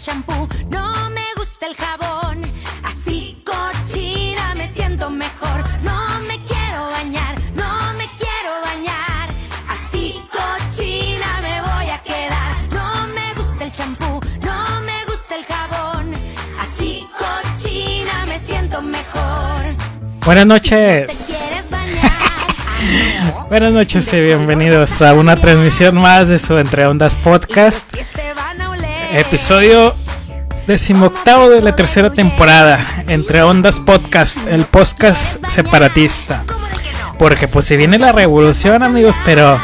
shampoo, no me gusta el jabón. Así cochina me siento mejor. No me quiero bañar, no me quiero bañar. Así cochina me voy a quedar. No me gusta el champú, no me gusta el jabón. Así cochina me siento mejor. Buenas ¿Te noches. Buenas noches y bienvenidos a una transmisión más de su Entre Ondas Podcast. Episodio decimoctavo de la tercera temporada. Entre Ondas Podcast, el podcast separatista. Porque pues se viene la revolución amigos, pero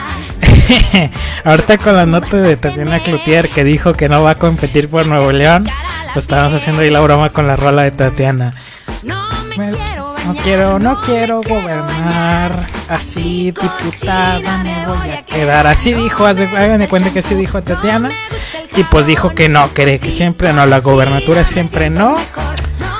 ahorita con la nota de Tatiana Cloutier que dijo que no va a competir por Nuevo León, pues estamos haciendo ahí la broma con la rola de Tatiana. Me. No quiero, no quiero gobernar. Así, diputada, me voy a quedar. Así dijo, de cuenta que así dijo Tatiana. Y pues dijo que no, que, que siempre no, la gobernatura siempre no.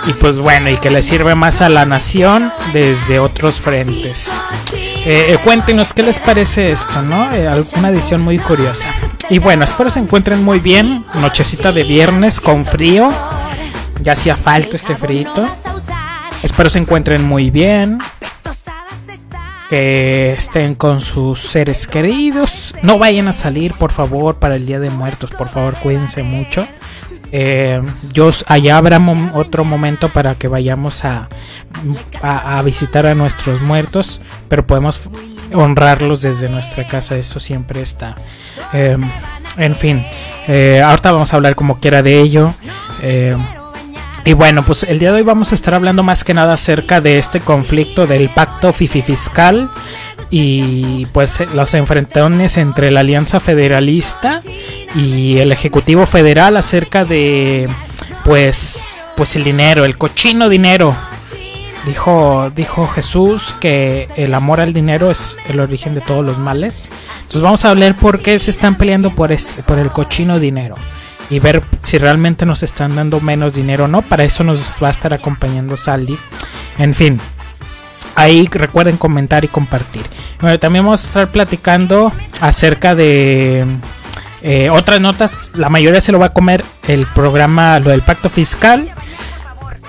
Y pues bueno, y que le sirve más a la nación desde otros frentes. Eh, eh, cuéntenos qué les parece esto, ¿no? Eh, alguna edición muy curiosa. Y bueno, espero se encuentren muy bien. Nochecita de viernes con frío. Ya hacía falta este frito. Espero se encuentren muy bien. Que estén con sus seres queridos. No vayan a salir, por favor, para el Día de Muertos. Por favor, cuídense mucho. Eh, yo allá habrá mom- otro momento para que vayamos a, a, a visitar a nuestros muertos. Pero podemos honrarlos desde nuestra casa. Eso siempre está. Eh, en fin. eh, ahorita vamos a hablar como quiera de ello. Y bueno, pues el día de hoy vamos a estar hablando más que nada acerca de este conflicto del pacto FIFI fiscal y pues los enfrentones entre la Alianza Federalista y el Ejecutivo Federal acerca de pues pues el dinero, el cochino dinero. Dijo dijo Jesús que el amor al dinero es el origen de todos los males. Entonces vamos a hablar por qué se están peleando por este por el cochino dinero y ver si realmente nos están dando menos dinero o no. Para eso nos va a estar acompañando Saldi. En fin, ahí recuerden comentar y compartir. Bueno, también vamos a estar platicando acerca de eh, otras notas. La mayoría se lo va a comer el programa, lo del pacto fiscal.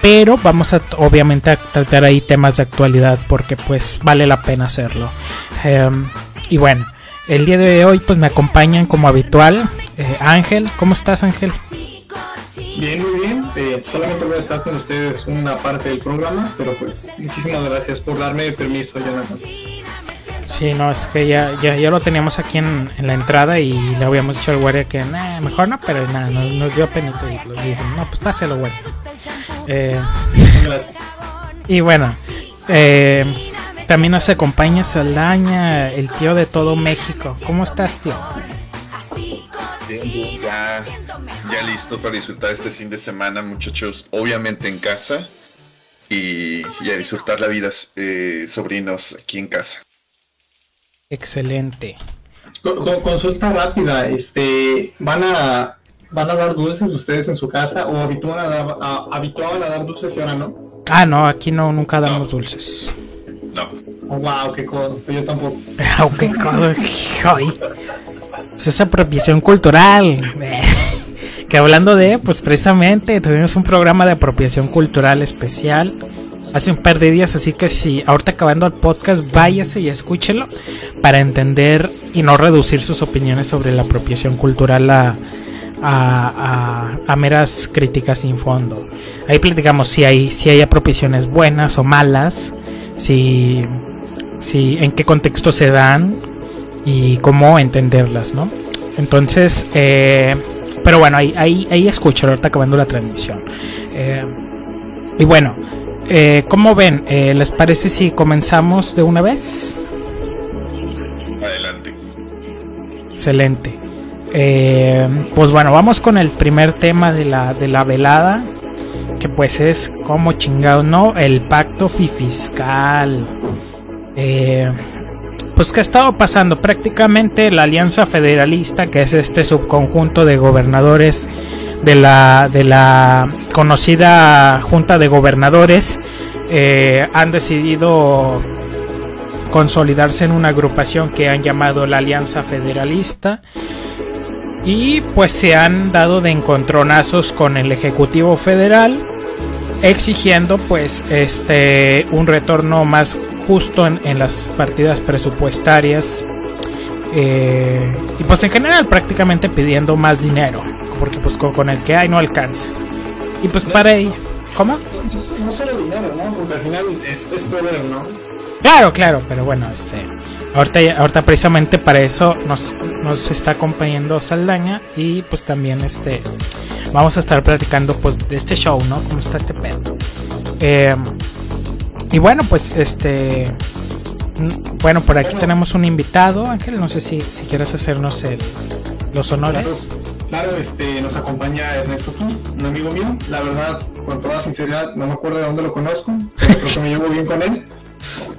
Pero vamos a obviamente a tratar ahí temas de actualidad porque pues vale la pena hacerlo. Em, y bueno, el día de hoy pues me acompañan como habitual eh, Ángel. ¿Cómo estás Ángel? Bien, muy bien. Eh, solamente voy a estar con ustedes una parte del programa, pero pues muchísimas gracias por darme permiso, Jonathan. Sí, no, es que ya, ya, ya lo teníamos aquí en, en la entrada y le habíamos dicho al guardia que nah, mejor no, pero nada, nos, nos dio penita y lo dijo, no, pues páselo, güey. Eh, y bueno, eh, también nos acompaña Saldaña, el tío de todo México. ¿Cómo estás, tío? Bien, ya, ya listo para disfrutar este fin de semana, muchachos. Obviamente en casa y, y a disfrutar la vida, eh, sobrinos, aquí en casa. Excelente. Con- con- consulta rápida, este, ¿van a, ¿van a dar dulces ustedes en su casa o habitúan a dar, a- habituaban a dar dulces y ahora no? Ah, no, aquí no, nunca damos dulces. No, Oh, wow, qué codo, yo tampoco. Aunque codo, ay. Eso es apropiación cultural. que hablando de, pues precisamente tuvimos un programa de apropiación cultural especial hace un par de días, así que si ahorita acabando el podcast, váyase y escúchelo para entender y no reducir sus opiniones sobre la apropiación cultural a, a, a- a meras críticas sin fondo. Ahí platicamos si hay, si hay apropiaciones buenas o malas, si, si en qué contexto se dan y cómo entenderlas, ¿no? Entonces, eh, pero bueno, ahí, ahí, ahí escucho, ahorita acabando la transmisión. Eh, y bueno, eh, ¿cómo ven? Eh, ¿Les parece si comenzamos de una vez? adelante. Excelente. Eh, pues bueno, vamos con el primer tema de la, de la velada. Que pues es como chingado, ¿no? El pacto fi- fiscal. Eh, pues que ha estado pasando prácticamente la Alianza Federalista, que es este subconjunto de gobernadores de la, de la conocida Junta de Gobernadores, eh, han decidido consolidarse en una agrupación que han llamado la Alianza Federalista y pues se han dado de encontronazos con el Ejecutivo Federal exigiendo pues este un retorno más justo en, las partidas presupuestarias eh, y pues en general prácticamente pidiendo más dinero porque pues con, el que hay no alcanza y pues para ello ¿cómo? no solo dinero ¿no? porque al final es, poder ¿no? claro claro pero bueno este ahorita, ahorita precisamente para eso nos, nos está acompañando Saldaña y pues también este vamos a estar platicando pues de este show, ¿no? ¿Cómo está este pedo? Eh, y bueno, pues este... Bueno, por aquí tenemos un invitado, Ángel, no sé si, si quieres hacernos el, los honores. Claro, este, nos acompaña Ernesto Gil, un amigo mío. La verdad, con toda sinceridad, no me acuerdo de dónde lo conozco, pero creo que me llevo bien con él.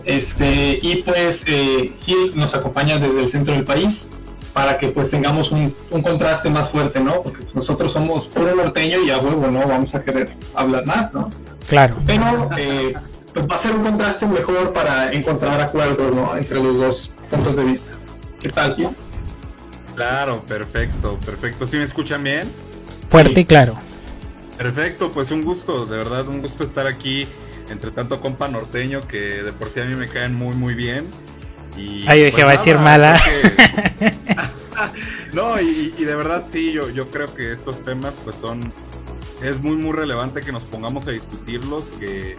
Este, y pues eh, Gil nos acompaña desde el centro del país para que pues tengamos un, contraste más fuerte, ¿no? Porque pues, nosotros somos puro norteño y a huevo, ¿no? Vamos a querer hablar más, ¿no? Claro. Pero eh, pues va a ser un contraste mejor para encontrar acuerdos, ¿no? Entre los dos puntos de vista. ¿Qué tal, tío? Claro, perfecto, perfecto. ¿Sí me escuchan bien? Fuerte y claro. Perfecto, pues un gusto, de verdad, un gusto estar aquí entre tanto compa norteño que de por sí a mí me caen muy, muy bien. Y, Ay, dije, pues va a decir mala. no, y, de verdad sí, yo, yo creo que estos temas pues son... Es muy, muy relevante que nos pongamos a discutirlos, que,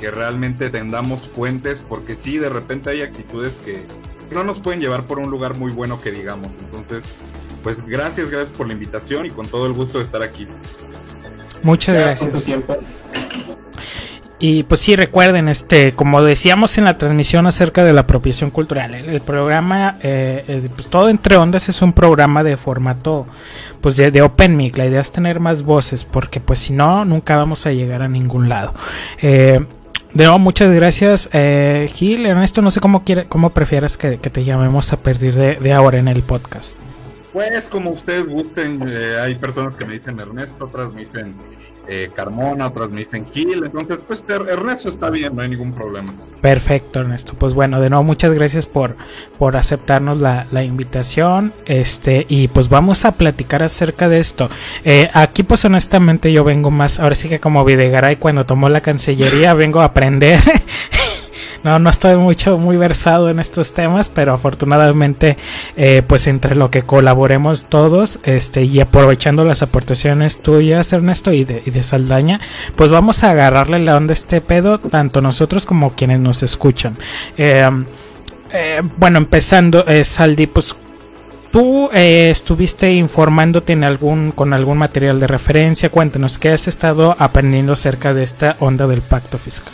que realmente tendamos fuentes, porque sí, de repente hay actitudes que, no nos pueden llevar por un lugar muy bueno que digamos. Entonces, pues gracias, gracias por la invitación y con todo el gusto de estar aquí. Muchas gracias. Y pues sí, recuerden, este, como decíamos en la transmisión acerca de la apropiación cultural, el, programa, eh, eh, pues todo entre ondas es un programa de formato, pues de, de, open mic. La idea es tener más voces, porque pues si no, nunca vamos a llegar a ningún lado. Eh, de nuevo, muchas gracias, eh, Gil. Ernesto, no sé cómo quiere, cómo prefieras que, te llamemos a partir de, de ahora en el podcast. Pues como ustedes gusten, hay personas que me dicen Ernesto, otras me dicen eh, Carmona, otras me dicen Gil, entonces pues Ernesto está bien, no hay ningún problema. Perfecto, Ernesto. Pues bueno, de nuevo muchas gracias por, por aceptarnos la, invitación. Este, y pues vamos a platicar acerca de esto. Eh, aquí pues honestamente yo vengo más, ahora sí que como Videgaray cuando tomó la Cancillería, vengo a aprender no, no estoy mucho, muy versado en estos temas, pero afortunadamente, eh, pues entre lo que colaboremos todos, este, y aprovechando las aportaciones tuyas, Ernesto, y de, y de Saldaña, pues vamos a agarrarle la onda a este pedo, tanto nosotros como quienes nos escuchan. Em, eh, bueno, empezando, eh, Saldi, pues tú eh, estuviste informándote en algún, con algún material de referencia. Cuéntanos, ¿qué has estado aprendiendo acerca de esta onda del pacto fiscal?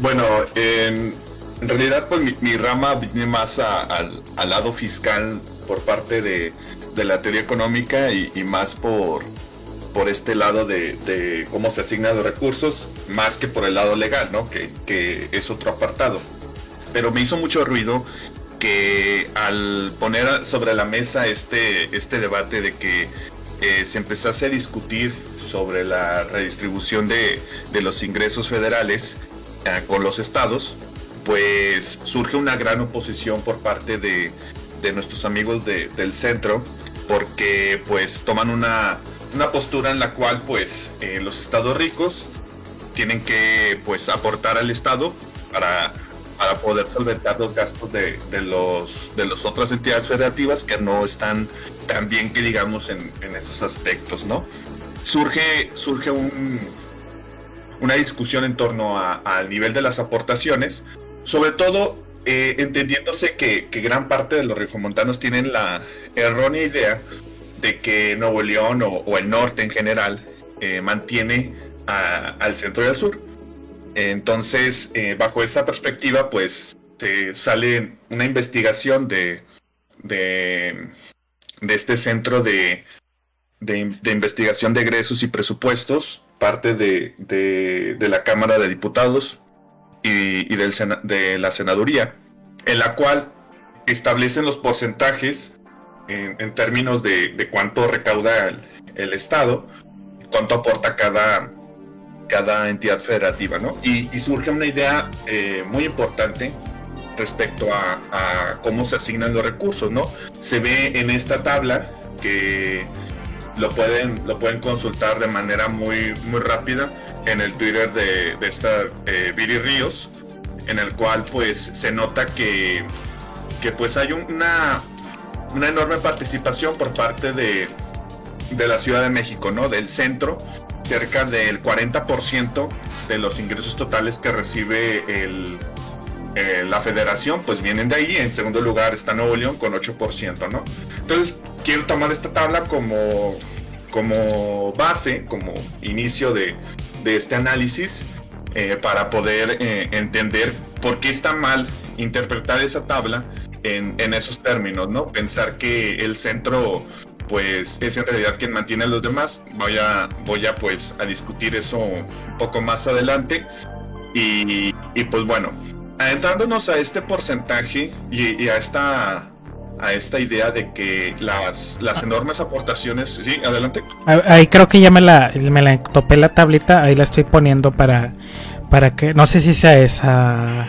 Bueno, en, realidad pues mi, rama viene más al, lado fiscal por parte de, la teoría económica y, más por, por este lado de, cómo se asignan los recursos, más que por el lado legal, ¿no? Que, es otro apartado. Pero me hizo mucho ruido que al poner sobre la mesa este, este debate de que eh, se empezase a discutir sobre la redistribución de, los ingresos federales, con los estados, pues surge una gran oposición por parte de, nuestros amigos del centro, porque pues toman una, postura en la cual pues eh, los estados ricos tienen que pues aportar al estado para, para poder solventar los gastos de, los de las otras entidades federativas que no están tan bien que digamos en, en esos aspectos, ¿no? Surge, surge un, una discusión en torno al nivel de las aportaciones, sobre todo eh, entendiéndose que, gran parte de los regiomontanos tienen la errónea idea de que Nuevo León o, el norte en general eh, mantiene al centro y al sur. Entonces, eh, bajo esa perspectiva, pues se sale una investigación de, de, este centro de, de investigación de egresos y presupuestos parte de, la Cámara de Diputados y, del de la Senaduría, en la cual establecen los porcentajes en, términos de, cuánto recauda el, Estado, cuánto aporta cada, cada entidad federativa, ¿no? Y, surge una idea eh, muy importante respecto a, cómo se asignan los recursos, ¿no? Se ve en esta tabla que lo pueden, lo pueden consultar de manera muy, muy rápida en el Twitter de, esta eh, Viri Ríos, en el cual pues se nota que, que pues hay una, una enorme participación por parte de, de la Ciudad de México, ¿no? Del centro, cerca del 40% de los ingresos totales que recibe el, eh, la federación, pues vienen de ahí. En segundo lugar está Nuevo León con 8%, ¿no? Entonces, quiero tomar esta tabla como, como base, como inicio de, este análisis, eh, para poder eh, entender por qué está mal interpretar esa tabla en, en, esos términos, ¿no? Pensar que el centro pues es en realidad quien mantiene a los demás. Voy a, voy a pues a discutir eso un poco más adelante. Y, pues bueno, adentrándonos a este porcentaje y, a esta a esta idea de que las, las enormes aportaciones, sí, adelante. Ahí creo que ya me la, me la topé la tablita, ahí la estoy poniendo para, para que, no sé si sea esa,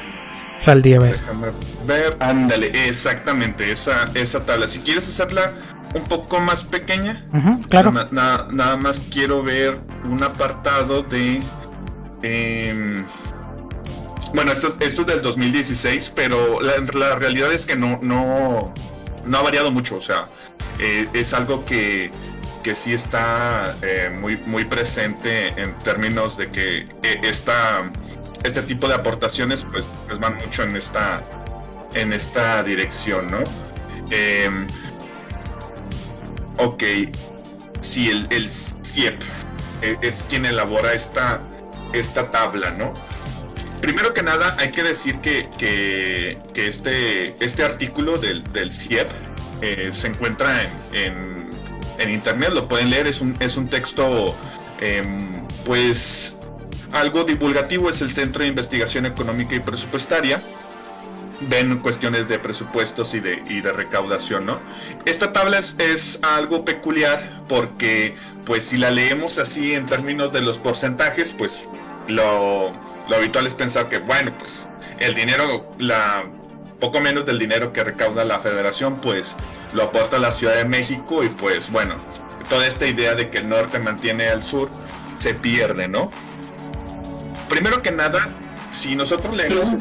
Saldía, ver. Déjame ver, ándale, exactamente, esa, esa tabla. Si quieres hacerla un poco más pequeña. claro. Nada, más quiero ver un apartado de... Em, bueno, esto, esto es del 2016, pero la, realidad es que no, no, no ha variado mucho. O sea, eh, es algo que, que sí está eh, muy, muy presente en términos de que eh, este tipo de aportaciones pues, pues, van mucho en esta, en esta dirección, ¿no? Em, Ok, si el, el CIEP e, es quien elabora esta, esta tabla, ¿no? Primero que nada, hay que decir que, que, este, este artículo del, CIEP eh, se encuentra en, en, internet, lo pueden leer, es un, es un texto, em, pues, algo divulgativo, es el Centro de Investigación Económica y Presupuestaria ven cuestiones de presupuestos y de, y de recaudación, ¿no? Esta tabla es, algo peculiar porque, pues, si la leemos así en términos de los porcentajes, pues, lo, habitual es pensar que, bueno, pues, el dinero, la poco menos del dinero que recauda la federación, pues, lo aporta la Ciudad de México y, pues, bueno, toda esta idea de que el norte mantiene al sur se pierde, ¿no? Primero que nada, si nosotros leemos...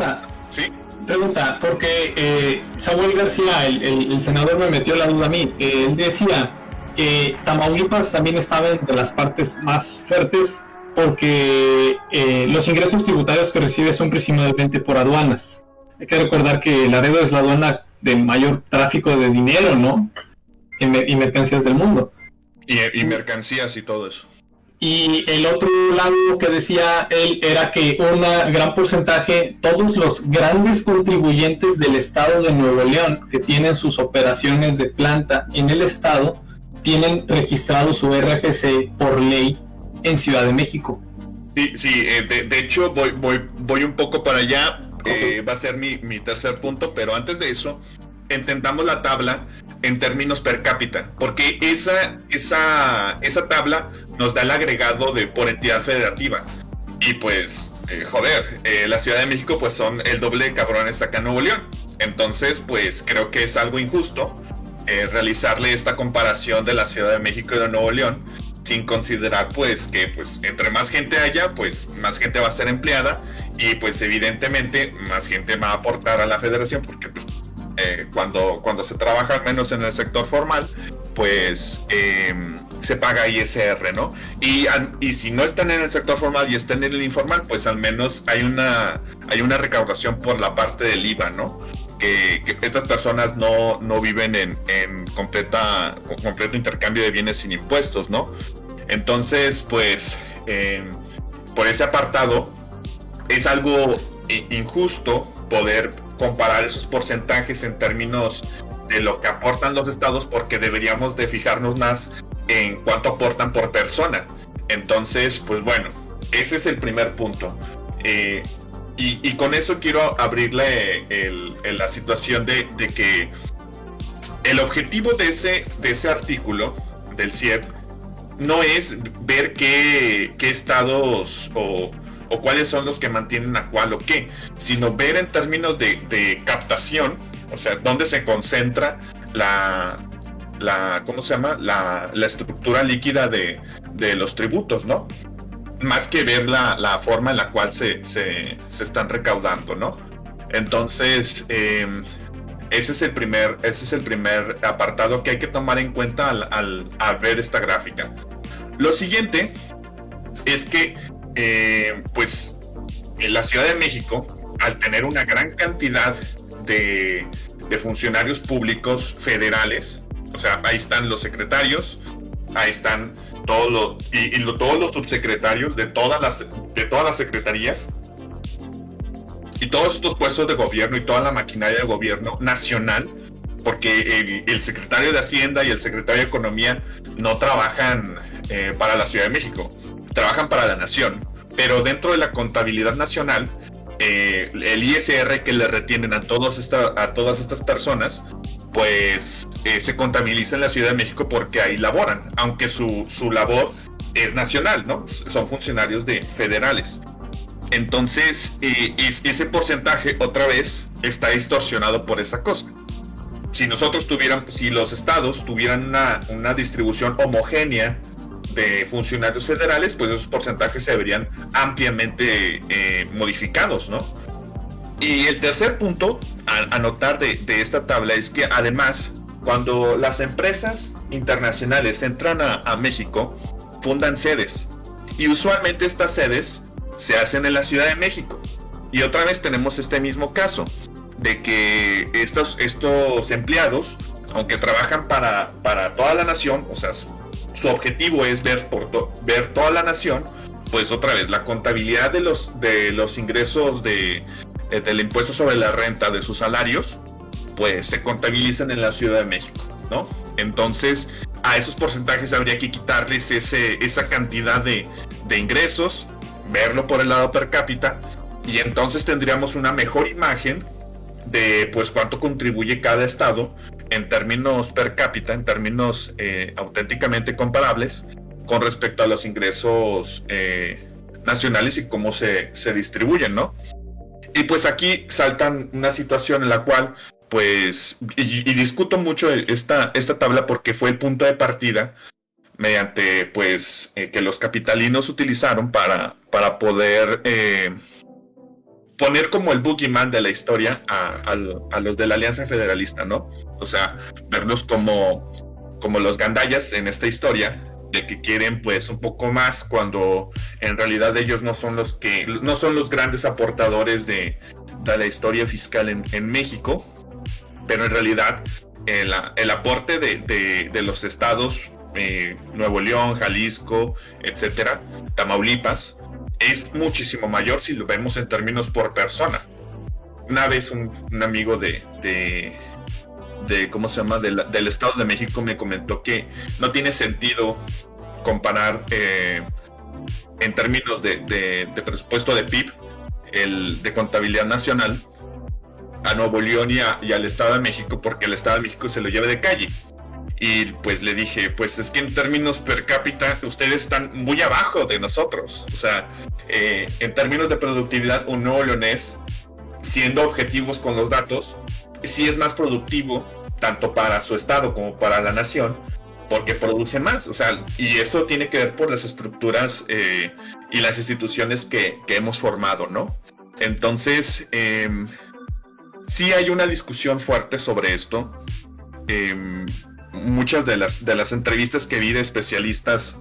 ¿Sí? pregunta, porque eh, Samuel García, el, senador, me metió la duda a mí. él decía que Tamaulipas también estaba entre las partes más fuertes porque eh, los ingresos tributarios que recibe son principalmente por aduanas. Hay que recordar que Laredo es la aduana de mayor tráfico de dinero, ¿no? Y, mercancías del mundo. y mercancías y todo eso. Y el otro lado que decía él era que un gran porcentaje, todos los grandes contribuyentes del estado de Nuevo León que tienen sus operaciones de planta en el estado, tienen registrado su RFC por ley en Ciudad de México. Sí, sí eh, de, hecho voy, voy, voy un poco para allá, eh, va a ser mi, mi tercer punto, pero antes de eso, entendamos la tabla en términos per cápita, porque esa, esa, esa tabla nos da el agregado de por entidad federativa. Y pues, eh, joder, eh, la Ciudad de México pues son el doble de cabrones acá en Nuevo León. Entonces, pues creo que es algo injusto realizarle esta comparación de la Ciudad de México y de Nuevo León sin considerar pues que pues entre más gente haya, pues más gente va a ser empleada y pues evidentemente más gente va a aportar a la federación porque pues cuando, cuando se trabaja menos en el sector formal, pues em, se paga ISR, ¿no? Y, y si no están en el sector formal y están en el informal, pues al menos hay una, hay una recaudación por la parte del IVA, ¿no? Que, estas personas no, no viven en, en completa, completo intercambio de bienes sin impuestos, ¿no? Entonces, pues, em, por ese apartado, es algo injusto poder comparar esos porcentajes en términos de lo que aportan los estados porque deberíamos de fijarnos más en cuánto aportan por persona. Entonces, pues bueno, ese es el primer punto. Eh, y, con eso quiero abrirle la situación de, que el objetivo de ese, de ese artículo del CIEP no es ver qué, estados o, cuáles son los que mantienen a cuál o qué, sino ver en términos de, captación, o sea, dónde se concentra la, la ¿cómo se llama? La, estructura líquida de, los tributos, ¿no? Más que ver la, forma en la cual se, se, están recaudando, ¿no? Entonces, em, ese es el primer, ese es el primer apartado que hay que tomar en cuenta al, ver esta gráfica. Lo siguiente es que, eh, pues, en la Ciudad de México, al tener una gran cantidad de, funcionarios públicos federales, o sea, ahí están los secretarios, ahí están todos y, todos los subsecretarios de todas las de todas las secretarías y todos estos puestos de gobierno y toda la maquinaria de gobierno nacional, porque el, secretario de Hacienda y el secretario de Economía no trabajan eh, para la Ciudad de México, trabajan para la nación. Pero dentro de la contabilidad nacional, eh, el ISR que le retienen a, todos esta, a todas estas personas, pues eh, se contabiliza en la Ciudad de México porque ahí laboran, aunque su, su labor es nacional, ¿no? Son funcionarios de federales. Entonces, eh, ese porcentaje otra vez está distorsionado por esa cosa. Si nosotros tuviéramos, si los estados tuvieran una, distribución homogénea de funcionarios federales, pues esos porcentajes se verían ampliamente eh, modificados, ¿no? Y el tercer punto a, notar de, esta tabla es que además, cuando las empresas internacionales entran a México, fundan sedes. Y usualmente estas sedes se hacen en la Ciudad de México. Y otra vez tenemos este mismo caso, de que estos, estos empleados, aunque trabajan para, para toda la nación, o sea, su, objetivo es ver, por ver toda la nación, pues otra vez, la contabilidad de los, de los ingresos de, del impuesto sobre la renta de sus salarios, pues se contabilizan en la Ciudad de México, ¿no? Entonces, a esos porcentajes habría que quitarles ese, esa cantidad de, de ingresos verlo por el lado per cápita y entonces tendríamos una mejor imagen de pues cuánto contribuye cada estado en términos per cápita, en términos eh, auténticamente comparables con respecto a los ingresos eh, nacionales y cómo se, se distribuyen, ¿no? Y pues aquí saltan una situación en la cual pues, y, discuto mucho esta, esta tabla porque fue el punto de partida mediante pues eh, que los capitalinos utilizaron para, para poder eh, poner como el boogeyman de la historia a, los de la Alianza Federalista, ¿no? O sea, verlos como, como los gandallas en esta historia, de que quieren pues un poco más cuando en realidad ellos no son los que no son los grandes aportadores de, la historia fiscal en, México, pero en realidad el, el aporte de, de los estados eh, Nuevo León, Jalisco, etcétera, Tamaulipas, es muchísimo mayor si lo vemos en términos por persona. Una vez un, amigo de, de, ¿cómo se llama?, del Estado de México me comentó que no tiene sentido comparar eh, en términos de, presupuesto de PIB, el de contabilidad nacional, a Nuevo León y, y, al Estado de México, porque el Estado de México se lo lleva de calle. Y pues le dije, pues es que en términos per cápita ustedes están muy abajo de nosotros. O sea, eh, en términos de productividad, un nuevo leonés, siendo objetivos con los datos, sí es más productivo, tanto para su estado como para la nación, porque produce más. O sea, y esto tiene que ver por las estructuras eh, y las instituciones que, hemos formado, ¿no? Entonces, em, sí hay una discusión fuerte sobre esto. Eh, muchas de las, de las entrevistas que vi de especialistas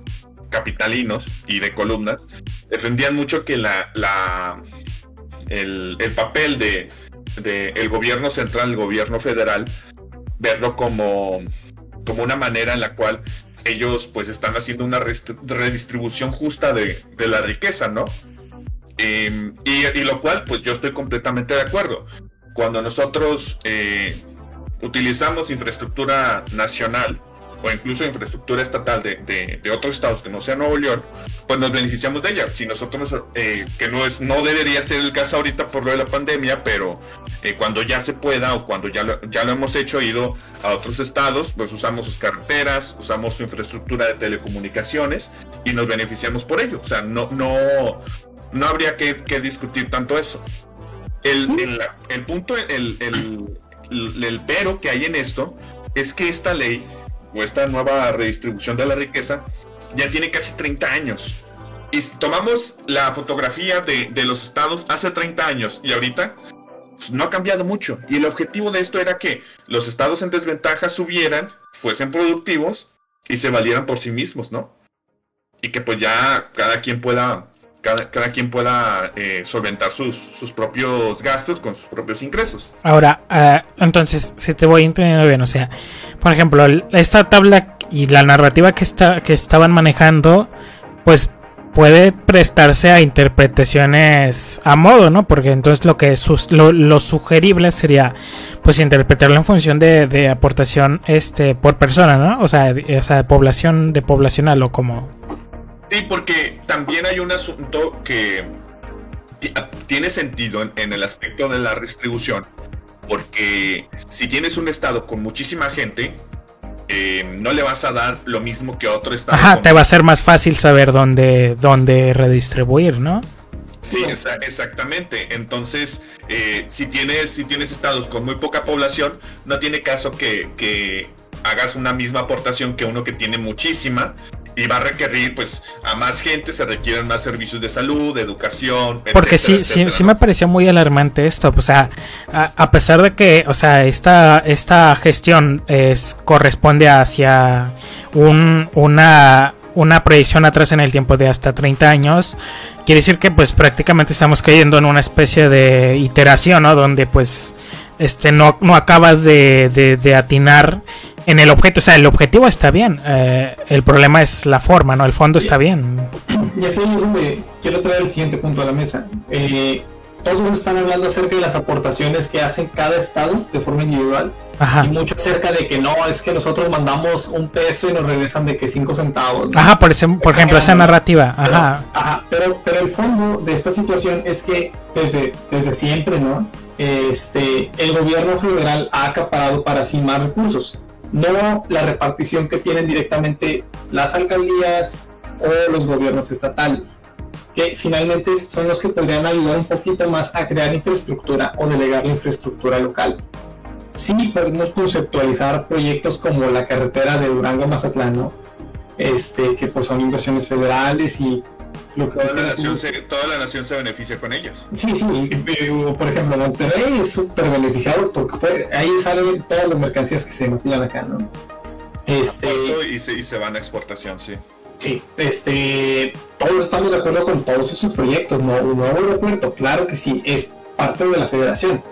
capitalinos y de columnas defendían mucho que la, la el, papel de, el gobierno central, el gobierno federal, verlo como, como una manera en la cual ellos pues están haciendo una redistribución justa de, la riqueza, ¿no? Em, y, y, lo cual pues yo estoy completamente de acuerdo. Cuando nosotros eh, utilizamos infraestructura nacional o incluso infraestructura estatal de, de, otros estados que no sea Nuevo León, pues nos beneficiamos de ella. Si nosotros, eh, que no es, no debería ser el caso ahorita por lo de la pandemia, pero eh, cuando ya se pueda o cuando ya lo, ya lo hemos hecho, ido a otros estados, pues usamos sus carreteras, usamos su infraestructura de telecomunicaciones y nos beneficiamos por ello. O sea, no, no, no habría que, discutir tanto eso. El, el, punto, el, el, pero que hay en esto es que esta ley o esta nueva redistribución de la riqueza ya tiene casi 30 años. Y tomamos la fotografía de, de los estados hace 30 años y ahorita no ha cambiado mucho. Y el objetivo de esto era que los estados en desventaja subieran, fuesen productivos y se valieran por sí mismos, ¿no? Y que pues ya cada quien pueda, cada, quien pueda eh, solventar sus, sus, propios gastos con sus propios ingresos. Ahora, uh, entonces, si te voy entendiendo bien, o sea, por ejemplo, esta tabla y la narrativa que, está, que estaban manejando, pues puede prestarse a interpretaciones a modo, ¿no? Porque entonces lo que lo, sugerible sería pues interpretarlo en función de, aportación este por persona, ¿no? O sea, o sea, de población de poblacional o como Sí, porque también hay un asunto que tiene sentido en el aspecto de la distribución, porque si tienes un estado con muchísima gente, eh, no le vas a dar lo mismo que a otro estado. Ajá, te va a ser más fácil saber dónde, dónde redistribuir, ¿no? Sí, exactamente. Entonces, eh, si tienes si tienes estados con muy poca población, no tiene caso que, que hagas una misma aportación que uno que tiene muchísima y va a requerir pues a más gente, se requieren más servicios de salud, de educación. Porque sí, sí, sí me pareció muy alarmante esto, o sea, a, pesar de que, o sea, esta, esta gestión es, corresponde hacia un, una, una proyección atrás en el tiempo de hasta 30 años, quiere decir que pues prácticamente estamos cayendo en una especie de iteración, ¿no? Donde pues este no, no acabas de, de, de atinar en el objeto, o sea, el objetivo está bien, eh, el problema es la forma, ¿no? El fondo está bien. Y así es donde quiero traer el siguiente punto a la mesa. Eh, todos están hablando acerca de las aportaciones que hacen cada estado de forma individual. Y mucho acerca de que no, es que nosotros mandamos un peso y nos regresan de que cinco centavos. Ajá, por, ese, por ejemplo, esa narrativa. Ajá. Pero, ajá, pero, pero el fondo de esta situación es que desde, desde siempre, ¿no? Este, el gobierno federal ha acaparado para sí más recursos no la repartición que tienen directamente las alcaldías o los gobiernos estatales, que finalmente son los que podrían ayudar un poquito más a crear infraestructura o delegar la infraestructura local. Sí podemos conceptualizar proyectos como la carretera de Durango Mazatlán, este, que pues son inversiones federales y toda, la nación se, toda la nación se beneficia con ellos. Sí, sí, por ejemplo, Monterrey es súper beneficiado porque ahí salen todas las mercancías que se maquilan acá, ¿no? Este, y, se, y se van a exportación, sí. Sí, este, todos estamos de acuerdo con todos esos proyectos, ¿no? Un nuevo aeropuerto, claro que sí, es parte de la federación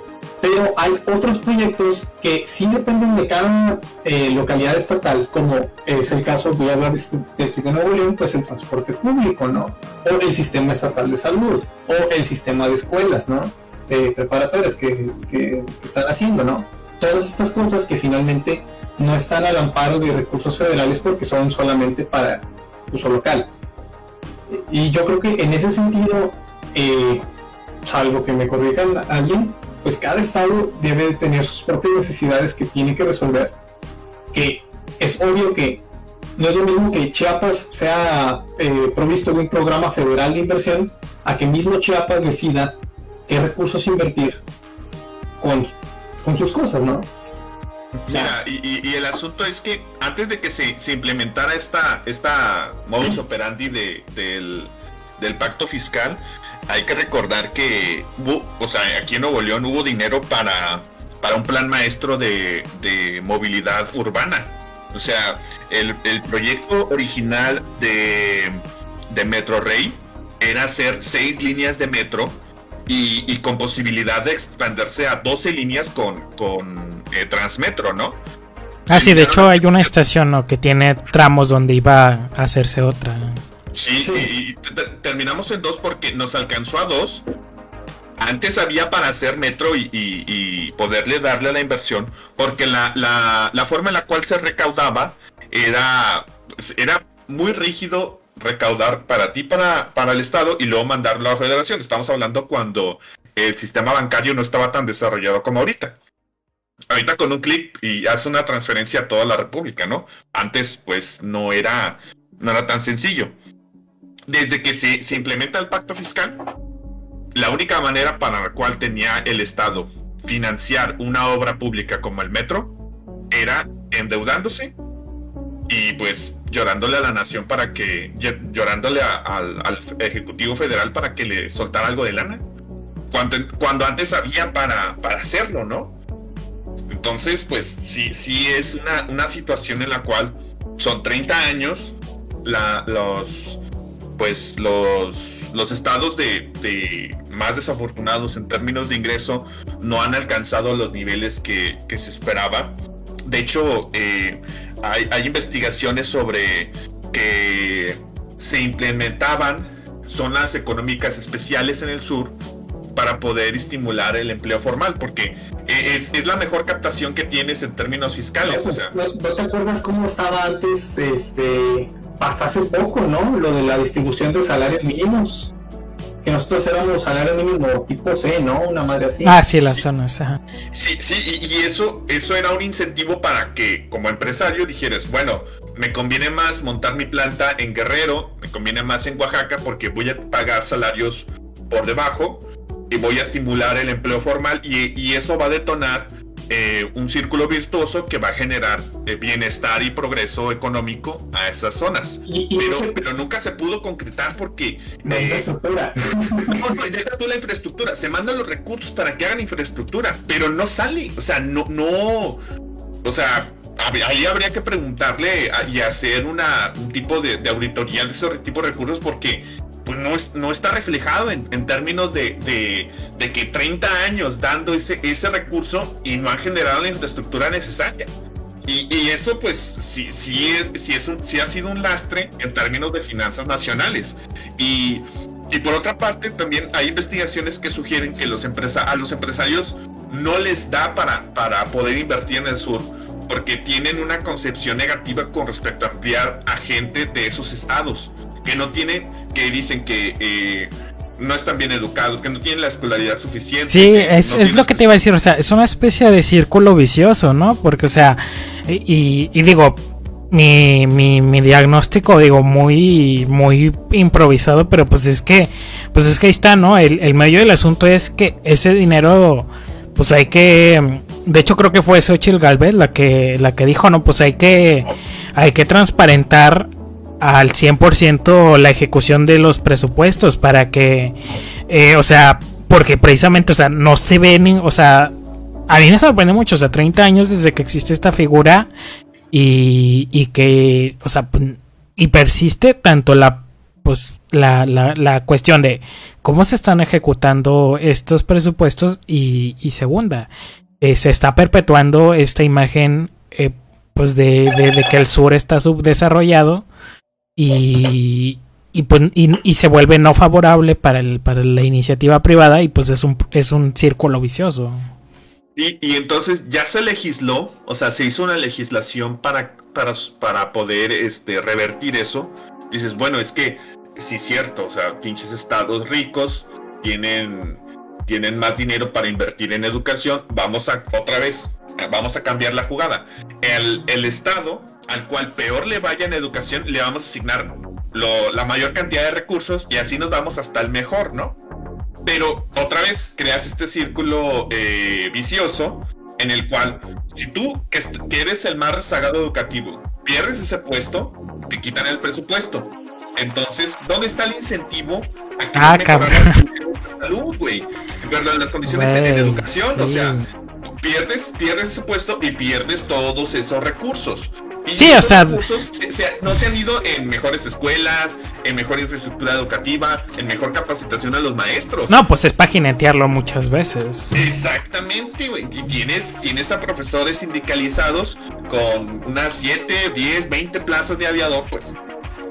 pero hay otros proyectos que sí dependen de cada eh, localidad estatal, como es el caso, voy a hablar de, de, Nuevo León, pues el transporte público, ¿no? O el sistema estatal de salud, o el sistema de escuelas, ¿no? preparatorias que, que, están haciendo, ¿no? Todas estas cosas que finalmente no están al amparo de recursos federales porque son solamente para uso local. Y yo creo que en ese sentido, eh, salvo que me corrijan alguien, pues cada estado debe tener sus propias necesidades que tiene que resolver. Que es obvio que no es lo mismo que Chiapas sea eh, provisto de un programa federal de inversión a que mismo Chiapas decida qué recursos invertir con, con sus cosas, ¿no? Mira, y, el asunto es que antes de que se, se implementara esta, esta modus operandi de, del, del pacto fiscal, hay que recordar que o sea, aquí en Nuevo León hubo dinero para, para un plan maestro de, movilidad urbana. O sea, el, proyecto original de, de Metro Rey era hacer seis líneas de metro y, con posibilidad de expandirse a 12 líneas con, con eh, Transmetro, ¿no? Ah, sí, de hecho hay una estación ¿no? que tiene tramos donde iba a hacerse otra. Sí, y, terminamos en dos porque nos alcanzó a dos. Antes había para hacer metro y, poderle darle a la inversión, porque la, la, forma en la cual se recaudaba era, era muy rígido recaudar para ti, para, para el Estado y luego mandarlo a la Federación. Estamos hablando cuando el sistema bancario no estaba tan desarrollado como ahorita. Ahorita con un clic y hace una transferencia a toda la República, ¿no? Antes pues no era, no era tan sencillo. Desde que se, implementa el pacto fiscal, la única manera para la cual tenía el Estado financiar una obra pública como el metro era endeudándose y pues llorándole a la nación para que, llorándole al, Ejecutivo Federal para que le soltara algo de lana. Cuando, cuando antes había para, para hacerlo, ¿no? Entonces, pues sí, sí es una, una situación en la cual son 30 años, la, los, pues los, los estados de, más desafortunados en términos de ingreso no han alcanzado los niveles que, que se esperaba. De hecho, eh, hay, hay investigaciones sobre que se implementaban zonas económicas especiales en el sur para poder estimular el empleo formal, porque es, es la mejor captación que tienes en términos fiscales. No, pues, te acuerdas cómo estaba antes, este, hasta hace poco, ¿no? Lo de la distribución de salarios mínimos. Que nosotros éramos salario mínimo tipo C, ¿no? Una madre así. Ah, sí, las zonas, ajá. Sí, sí, y, y, eso, eso era un incentivo para que como empresario dijeras, bueno, me conviene más montar mi planta en Guerrero, me conviene más en Oaxaca porque voy a pagar salarios por debajo y voy a estimular el empleo formal y, eso va a detonar eh, un círculo virtuoso que va a generar eh, bienestar y progreso económico a esas zonas. pero, pero nunca se pudo concretar porque... La eh, infraestructura. No, no, deja tú la infraestructura, se mandan los recursos para que hagan infraestructura, pero no sale, o sea, no, no, o sea, ahí habría que preguntarle y hacer una, un tipo de, de auditoría de ese tipo de recursos porque pues no, no está reflejado en, términos de, que 30 años dando ese, recurso y no han generado la infraestructura necesaria. Y, eso pues sí, sí, es un, sí ha sido un lastre en términos de finanzas nacionales. Y, por otra parte también hay investigaciones que sugieren que a los empresarios no les da para, para poder invertir en el sur porque tienen una concepción negativa con respecto a enviar a gente de esos estados que no tienen, que dicen que eh, no están bien educados, que no tienen la escolaridad suficiente. Sí, es, es lo que te iba a decir, o sea, es una especie de círculo vicioso, ¿no? Porque, o sea, y, y digo, mi, mi, mi, diagnóstico, digo, muy, muy improvisado, pero pues es que, pues es que ahí está, ¿no? El, el medio del asunto es que ese dinero, pues hay que, de hecho creo que fue Xochitl Galvez la que, la que dijo, no, pues hay que, hay que transparentar al 100% la ejecución de los presupuestos para que, eh, o sea, porque precisamente, o sea, no se ven, o sea, a mí me sorprende mucho, o sea, 30 años desde que existe esta figura y, y que, o sea, y persiste tanto la, pues, la, la, la cuestión de cómo se están ejecutando estos presupuestos y, segunda, eh, se está perpetuando esta imagen, eh, pues, de, de que el sur está subdesarrollado y, y, pues, y, se vuelve no favorable para, el, para la iniciativa privada y pues es un, es un círculo vicioso. Y, y, entonces ya se legisló, o sea, se hizo una legislación para, para, para poder este, revertir eso. Dices, bueno, es que sí es cierto, o sea, pinches estados ricos tienen, tienen más dinero para invertir en educación, vamos a otra vez, vamos a cambiar la jugada. El, el estado al cual peor le vaya en educación, le vamos a asignar la mayor cantidad de recursos y así nos vamos hasta el mejor, ¿no? Pero otra vez creas este círculo eh, vicioso en el cual si tú que, eres el más rezagado educativo pierdes ese puesto, te quitan el presupuesto. Entonces, ¿dónde está el incentivo a que ah, la salud, güey? Perdón, las condiciones en educación, o sea, pierdes, pierdes ese puesto y pierdes todos esos recursos sí, o sea, no se han ido en mejores escuelas, en mejor infraestructura educativa, en mejor capacitación a los maestros. No, pues es para jinetearlo muchas veces. Exactamente, güey. Tienes, tienes a profesores sindicalizados con unas 7, 10, 20 plazas de aviador, pues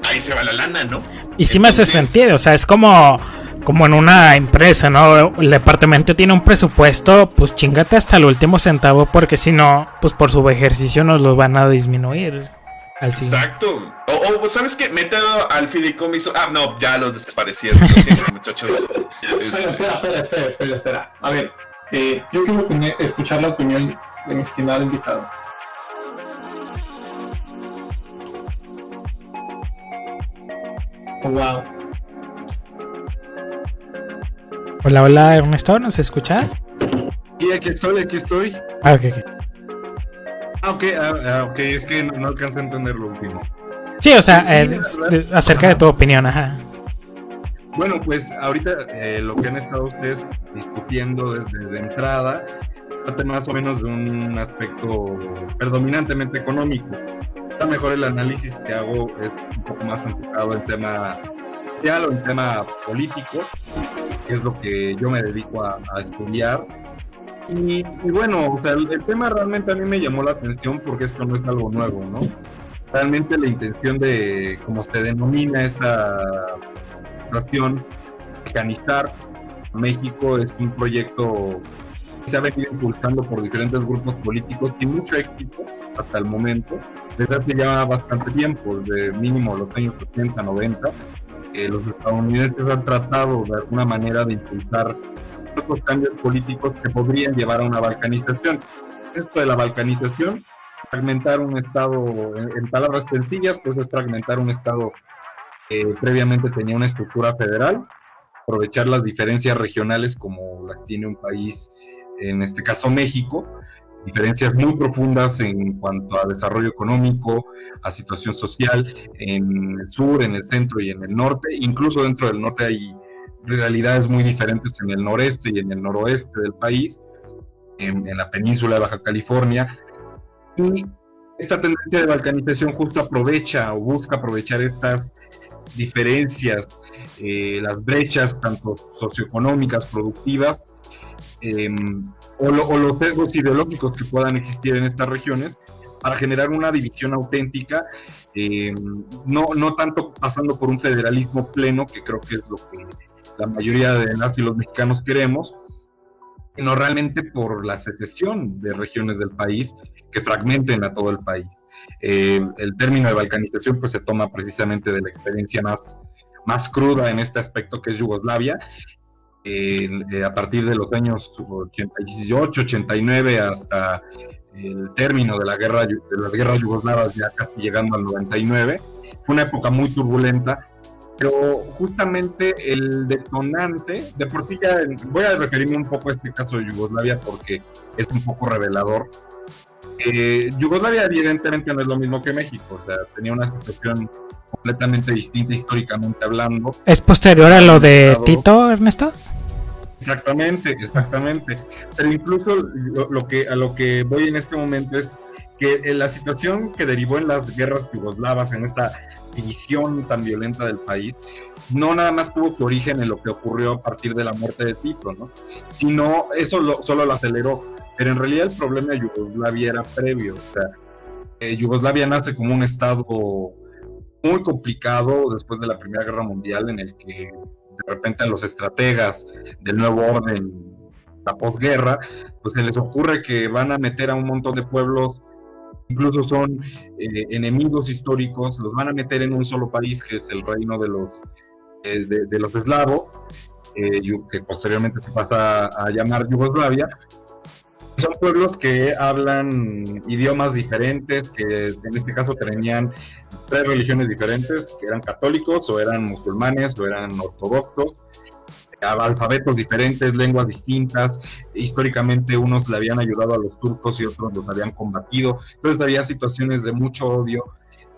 ahí se va la lana, ¿no? Y sí me hace sentido, o sea, es como como en una empresa, ¿no? El departamento tiene un presupuesto, pues chingate hasta el último centavo, porque si no, pues por su ejercicio nos lo van a disminuir. Al Exacto. O, ¿sabes qué? Mételo al fideicomiso. Ah, no, ya los desaparecieron, muchachos. espera, espera, espera, espera, espera, A ver, eh, yo quiero escuchar la opinión de mi estimado invitado. Oh, wow. Hola, hola Ernesto, ¿nos escuchas? Sí, aquí estoy, aquí estoy. Ah, ok, ok. Ah, ok, ah, ah, ok, es que no, alcancé a entender lo último. Sí, o sea, Sí, eh, acerca de tu opinión, ajá. Bueno, pues ahorita eh, lo que han estado ustedes discutiendo desde de entrada trata más o menos de un aspecto predominantemente económico. Lo mejor el análisis que hago es un poco más enfocado en tema social o en tema político, que es lo que yo me dedico a, a estudiar. Y, y bueno, o sea, el, el tema realmente a mí me llamó la atención porque esto no es algo nuevo, ¿no? Realmente la intención de, como se denomina esta situación, organizar México es un proyecto que se ha venido impulsando por diferentes grupos políticos sin mucho éxito hasta el momento, desde hace ya bastante tiempo, desde mínimo los años 80, 90, eh, los estadounidenses han tratado de alguna manera de impulsar ciertos cambios políticos que podrían llevar a una balcanización. Esto de la balcanización, fragmentar un estado, en, en palabras sencillas, pues es fragmentar un estado que previamente tenía una estructura federal, aprovechar las diferencias regionales como las tiene un país, en este caso México, diferencias muy profundas en cuanto a desarrollo económico, a situación social, en el sur, en el centro y en el norte, incluso dentro del norte hay realidades muy diferentes en el noreste y en el noroeste del país, en, en la península de Baja California, y esta tendencia de balcanización justo aprovecha o busca aprovechar estas diferencias, eh, las brechas tanto socioeconómicas, productivas, eh, o, lo- o los sesgos ideológicos que puedan existir en estas regiones para generar una división auténtica, eh, no, no tanto pasando por un federalismo pleno, que creo que es lo que la mayoría de las y los mexicanos queremos, sino realmente por la secesión de regiones del país que fragmenten a todo el país. Eh, el término de balcanización pues se toma precisamente de la experiencia más, más cruda en este aspecto que es Yugoslavia, eh, a partir de los años 88, 89 hasta el término de, la guerra, de las guerras yugoslavas ya casi llegando al 99. Fue una época muy turbulenta, pero justamente el detonante, de por sí ya voy a referirme un poco a este caso de Yugoslavia porque es un poco revelador. Eh, Yugoslavia evidentemente no es lo mismo que México, o sea, tenía una situación completamente distinta históricamente hablando. ¿Es posterior a lo de Tito, Ernesto? Exactamente, exactamente. Pero incluso lo, que a lo que voy en este momento es que eh, la situación que derivó en las guerras yugoslavas, en esta división tan violenta del país, no nada más tuvo su origen en lo que ocurrió a partir de la muerte de Tito, ¿no? Sino eso lo, solo lo aceleró. Pero en realidad el problema de Yugoslavia era previo. O sea, eh, Yugoslavia nace como un estado muy complicado después de la Primera Guerra Mundial, en el que de repente a los estrategas del nuevo orden, la posguerra, pues se les ocurre que van a meter a un montón de pueblos, incluso son eh, enemigos históricos, los van a meter en un solo país, que es el reino de los, eh, de, los eslavos, eh, que posteriormente se pasa a llamar Yugoslavia. Son pueblos que hablan idiomas diferentes, que en este caso tenían tres religiones diferentes, que eran católicos o eran musulmanes o eran ortodoxos, alfabetos diferentes, lenguas distintas, históricamente unos le habían ayudado a los turcos y otros los habían combatido, entonces había situaciones de mucho odio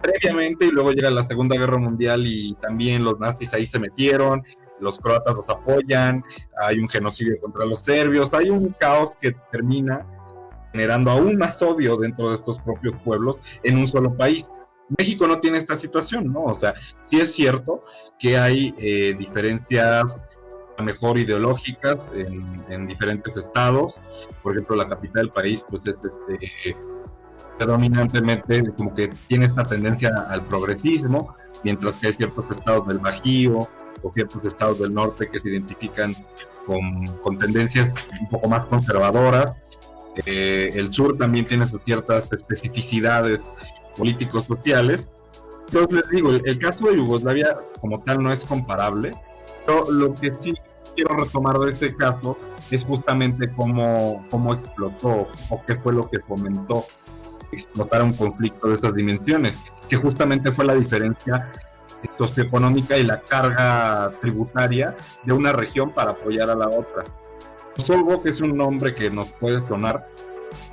previamente y luego llega la Segunda Guerra Mundial y también los nazis ahí se metieron, los croatas los apoyan, hay un genocidio contra los serbios, hay un caos que termina generando aún más odio dentro de estos propios pueblos en un solo país. México no tiene esta situación, ¿no? O sea, sí es cierto que hay eh, diferencias a mejor ideológicas en, en diferentes estados. Por ejemplo, la capital del país, pues es este predominantemente como que tiene esta tendencia al progresismo, mientras que hay ciertos estados del Bajío o ciertos estados del norte que se identifican con, con tendencias un poco más conservadoras. Eh, el sur también tiene sus ciertas especificidades políticos sociales. Entonces les digo, el, el caso de Yugoslavia como tal no es comparable, pero lo que sí quiero retomar de ese caso es justamente cómo, cómo explotó o qué fue lo que fomentó explotar un conflicto de esas dimensiones, que justamente fue la diferencia socioeconómica y la carga tributaria de una región para apoyar a la otra. Kosovo, que es un nombre que nos puede sonar,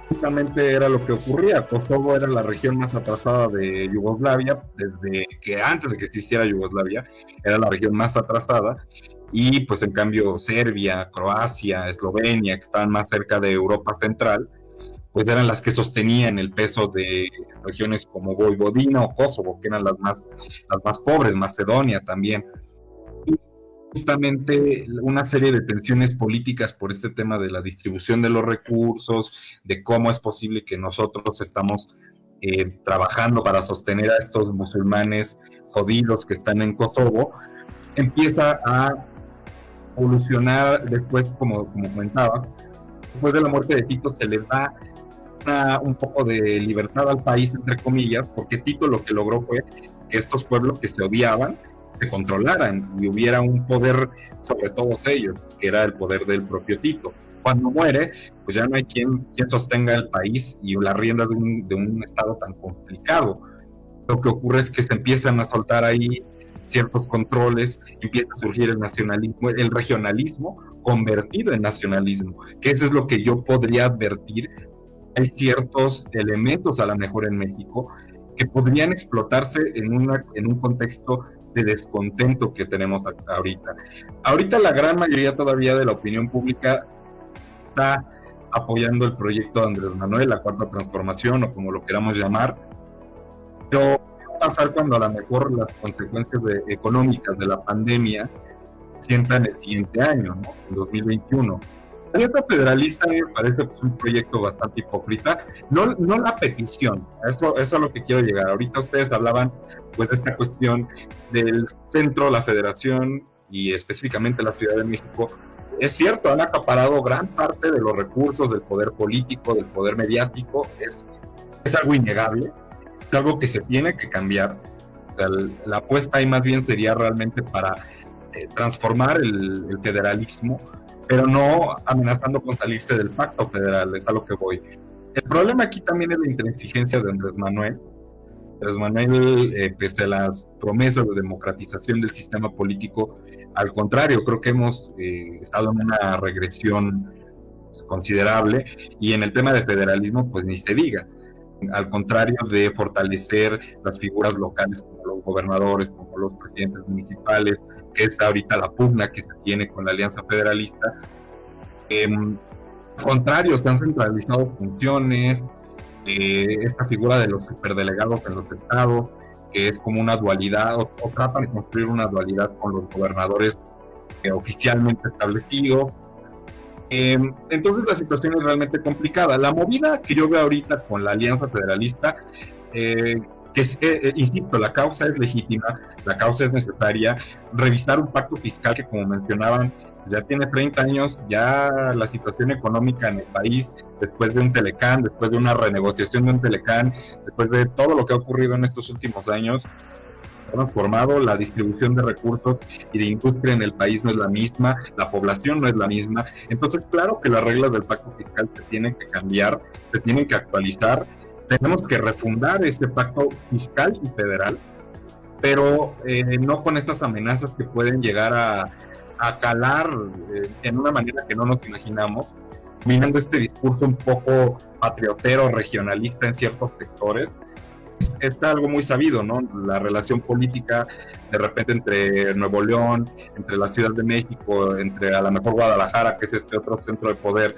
justamente era lo que ocurría. Kosovo era la región más atrasada de Yugoslavia, desde que antes de que existiera Yugoslavia, era la región más atrasada. Y pues en cambio Serbia, Croacia, Eslovenia, que estaban más cerca de Europa Central, pues eran las que sostenían el peso de regiones como Vojvodina o Kosovo, que eran las más, las más pobres, Macedonia también. Y justamente una serie de tensiones políticas por este tema de la distribución de los recursos, de cómo es posible que nosotros estamos eh, trabajando para sostener a estos musulmanes jodidos que están en Kosovo, empieza a evolucionar después, como, como comentabas, después de la muerte de Tito se le da un poco de libertad al país, entre comillas, porque Tito lo que logró fue que estos pueblos que se odiaban se controlaran y hubiera un poder sobre todos ellos, que era el poder del propio Tito. Cuando muere, pues ya no hay quien, quien sostenga el país y la rienda de un, de un estado tan complicado. Lo que ocurre es que se empiezan a soltar ahí ciertos controles, empieza a surgir el nacionalismo, el regionalismo convertido en nacionalismo, que eso es lo que yo podría advertir hay ciertos elementos a lo mejor en México que podrían explotarse en, una, en un contexto de descontento que tenemos ahorita. Ahorita la gran mayoría todavía de la opinión pública está apoyando el proyecto de Andrés Manuel, la cuarta transformación o como lo queramos llamar. Pero ¿qué va a pasar cuando a lo mejor las consecuencias económicas de la pandemia sientan el siguiente año, ¿no? en 2021? Alianza Federalista me parece pues, un proyecto bastante hipócrita, no, no la petición, eso, eso es a lo que quiero llegar. Ahorita ustedes hablaban pues de esta cuestión del centro, la federación y específicamente la Ciudad de México. Es cierto, han acaparado gran parte de los recursos del poder político, del poder mediático, es, es algo innegable, es algo que se tiene que cambiar. la apuesta ahí más bien sería realmente para eh, transformar el, el federalismo pero no amenazando con salirse del pacto federal, es a lo que voy. El problema aquí también es la intransigencia de Andrés Manuel. Andrés Manuel, eh, pese a las promesas de democratización del sistema político, al contrario, creo que hemos eh, estado en una regresión considerable y en el tema de federalismo, pues ni se diga. Al contrario de fortalecer las figuras locales gobernadores, como los presidentes municipales, que es ahorita la pugna que se tiene con la Alianza Federalista. Eh, contrario, se han centralizado funciones, eh, esta figura de los superdelegados en los estados, que es como una dualidad, o, tratan de construir una dualidad con los gobernadores eh, oficialmente establecidos. Em, entonces la situación es realmente complicada. La movida que yo veo ahorita con la Alianza Federalista que eh, eh, insisto, la causa es legítima, la causa es necesaria, revisar un pacto fiscal que como mencionaban, ya tiene 30 años, ya la situación económica en el país, después de un Telecán, después de una renegociación de un Telecán, después de todo lo que ha ocurrido en estos últimos años, transformado, la distribución de recursos y de industria en el país no es la misma, la población no es la misma, entonces claro que las reglas del pacto fiscal se tienen que cambiar, se tienen que actualizar tenemos que refundar este pacto fiscal y federal, pero eh, no con estas amenazas que pueden llegar a, calar eh, en una manera que no nos imaginamos, mirando este discurso un poco patriotero, regionalista en ciertos sectores. Es, algo muy sabido, ¿no? La relación política de repente entre Nuevo León, entre la Ciudad de México, entre a lo mejor Guadalajara, que es este otro centro de poder,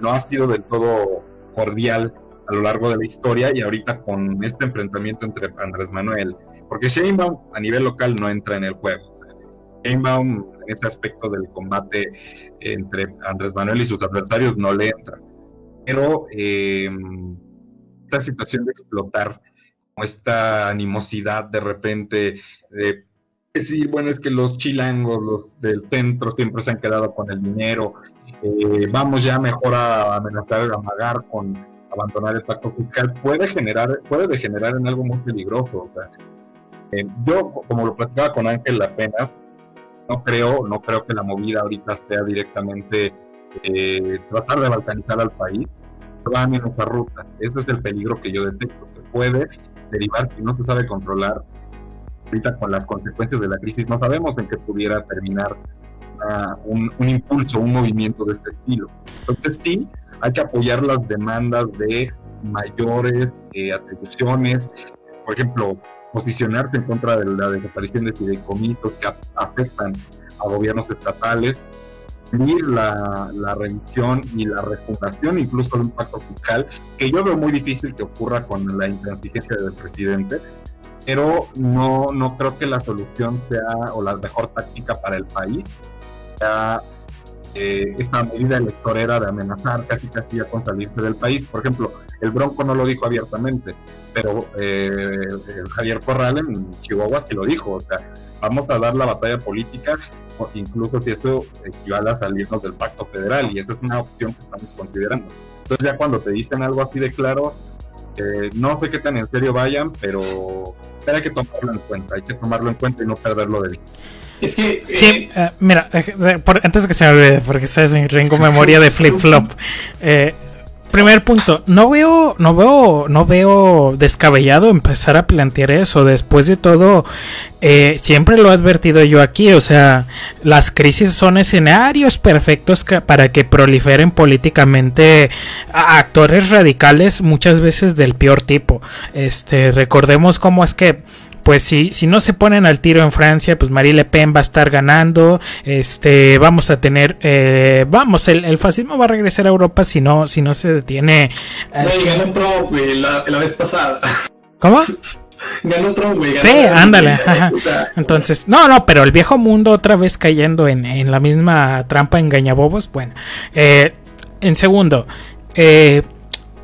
no ha sido del todo cordial a lo largo de la historia y ahorita con este enfrentamiento entre Andrés Manuel, porque Sheinbaum a nivel local no entra en el juego. Sheinbaum en ese aspecto del combate entre Andrés Manuel y sus adversarios no le entra. Pero eh, esta situación de explotar esta animosidad de repente de decir, bueno, es que los chilangos, los del centro siempre se han quedado con el dinero, eh, vamos ya mejor a amenazar, a amagar con abandonar el pacto fiscal puede generar, puede degenerar en algo muy peligroso. Eh, yo, como lo platicaba con Ángel apenas, no creo, no creo que la movida ahorita sea directamente eh, tratar de balcanizar al país, van en esa ruta. Ese es el peligro que yo detecto, que puede derivar, si no se sabe controlar, ahorita con las consecuencias de la crisis no sabemos en qué pudiera terminar un, impulso, un movimiento de este estilo. Entonces sí, hay que apoyar las demandas de mayores eh, atribuciones, por ejemplo, posicionarse en contra de la desaparición de fideicomisos que afectan a gobiernos estatales, la, la revisión y la refundación incluso de un pacto fiscal, que yo veo muy difícil que ocurra con la intransigencia del presidente, pero no, no creo que la solución sea o la mejor táctica para el país sea eh, esta medida electorera de amenazar casi casi ya con salirse del país. Por ejemplo, el Bronco no lo dijo abiertamente, pero eh, Javier Corral en Chihuahua sí lo dijo, o sea, vamos a dar la batalla política incluso si eso equivale a salirnos del pacto federal y esa es una opción que estamos considerando. Entonces ya cuando te dicen algo así de claro, eh, no sé qué tan en serio vayan, pero, hay que tomarlo en cuenta, hay que tomarlo en cuenta y no perderlo de vista. Es que. Sí, eh, mira, antes de que se me olvide, porque sabes, tengo memoria de flip-flop. Eh, primer punto, no veo, no veo, no veo descabellado empezar a plantear eso. Después de todo, eh, siempre lo he advertido yo aquí, o sea, las crisis son escenarios perfectos para que proliferen políticamente actores radicales, muchas veces del peor tipo. Este, recordemos cómo es que pues si, si no se ponen al tiro en Francia, pues Marie Le Pen va a estar ganando. Este, vamos a tener, eh, vamos, el, fascismo va a regresar a Europa si no, si no se detiene. ganó Trump, la, vez pasada. ¿Cómo? ganó Trump, güey. Sí, ándale. Entonces, no, no, pero el viejo mundo otra vez cayendo en, en la misma trampa engañabobos. Bueno, eh, en segundo, eh,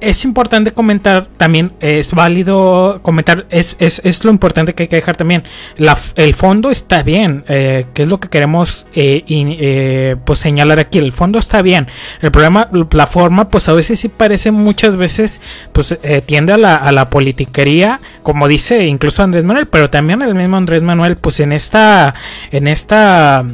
es importante comentar también, es válido comentar, es, es, es, lo importante que hay que dejar también. La, el fondo está bien, eh, que es lo que queremos eh, eh, pues señalar aquí. El fondo está bien. El problema, la forma, pues a veces sí parece muchas veces, pues eh, tiende a la, a la politiquería, como dice incluso Andrés Manuel, pero también el mismo Andrés Manuel, pues en esta, en esta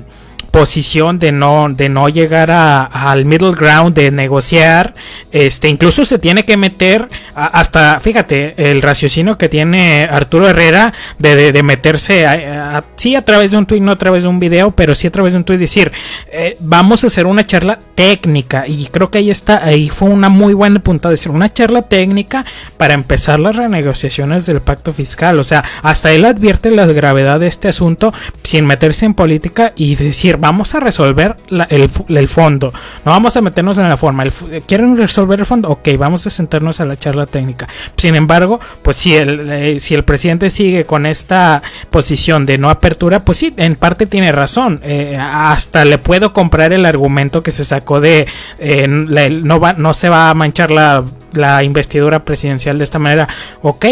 posición de no de no llegar a, al middle ground de negociar este incluso se tiene que meter hasta fíjate el raciocinio que tiene Arturo Herrera de, de, meterse a, sí a través de un tweet no a través de un video pero sí a través de un tweet decir eh, vamos a hacer una charla técnica. Y creo que ahí está ahí fue una muy buena punta de decir una charla técnica para empezar las renegociaciones del pacto fiscal. O sea hasta él advierte la gravedad de este asunto sin meterse en política y decir vamos a resolver el, fondo, no vamos a meternos en la forma. ¿Quieren resolver el fondo? Ok, vamos a sentarnos a la charla técnica. Sin embargo, pues si el, eh, si el presidente sigue con esta posición de no apertura, pues sí, en parte tiene razón. Eh, hasta le puedo comprar el argumento que se sacó de eh, no, va, no se va a manchar la la investidura presidencial de esta manera. Ok,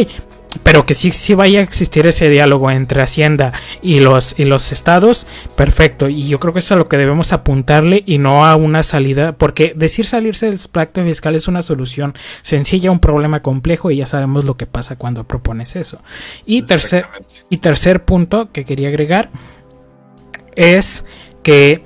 pero que sí, sí vaya a existir ese diálogo entre Hacienda y los, y los estados, perfecto. Y yo creo que eso es a lo que debemos apuntarle y no a una salida, porque decir salirse del pacto fiscal es una solución sencilla a un problema complejo y ya sabemos lo que pasa cuando propones eso. Y tercer, y tercer punto que quería agregar es que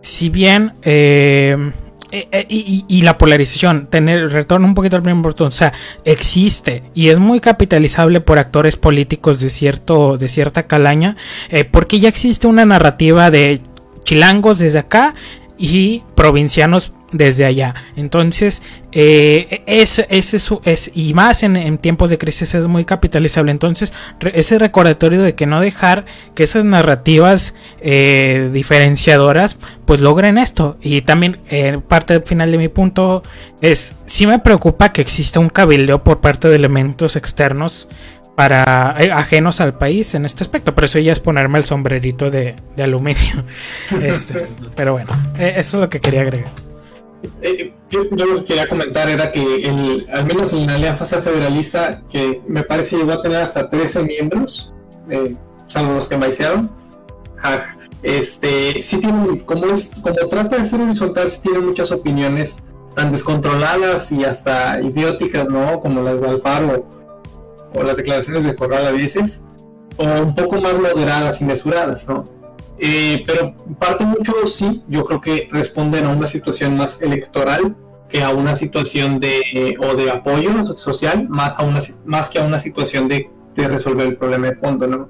si bien... Eh, eh, eh, y, la polarización, tener retorno un poquito al primer punto, o sea, existe y es muy capitalizable por actores políticos de cierto, de cierta calaña, eh, porque ya existe una narrativa de chilangos desde acá y provincianos desde allá. Entonces, eh, es, es, y más en, tiempos de crisis es muy capitalizable. Entonces, ese recordatorio de que no dejar que esas narrativas eh, diferenciadoras pues logren esto. Y también, eh, parte final de mi punto es, sí me preocupa que exista un cabildeo por parte de elementos externos para eh, ajenos al país en este aspecto. Pero eso ya es ponerme el sombrerito de, aluminio. Este, pero bueno, eso es lo que quería agregar. Eh, yo, lo que quería comentar era que el, al menos en la Alianza Federalista, que me parece llegó a tener hasta 13 miembros, eh, salvo los que maicearon, este, sí tiene, como, es, como trata de ser horizontal, sí tiene muchas opiniones tan descontroladas y hasta idióticas, ¿no? Como las de Alfaro o, las declaraciones de Corral a veces, o un poco más moderadas y mesuradas, ¿no? Eh, pero parte mucho, sí, yo creo que responden a una situación más electoral que a una situación de o de apoyo social, más, a una, más que a una situación de, de resolver el problema de fondo, ¿no?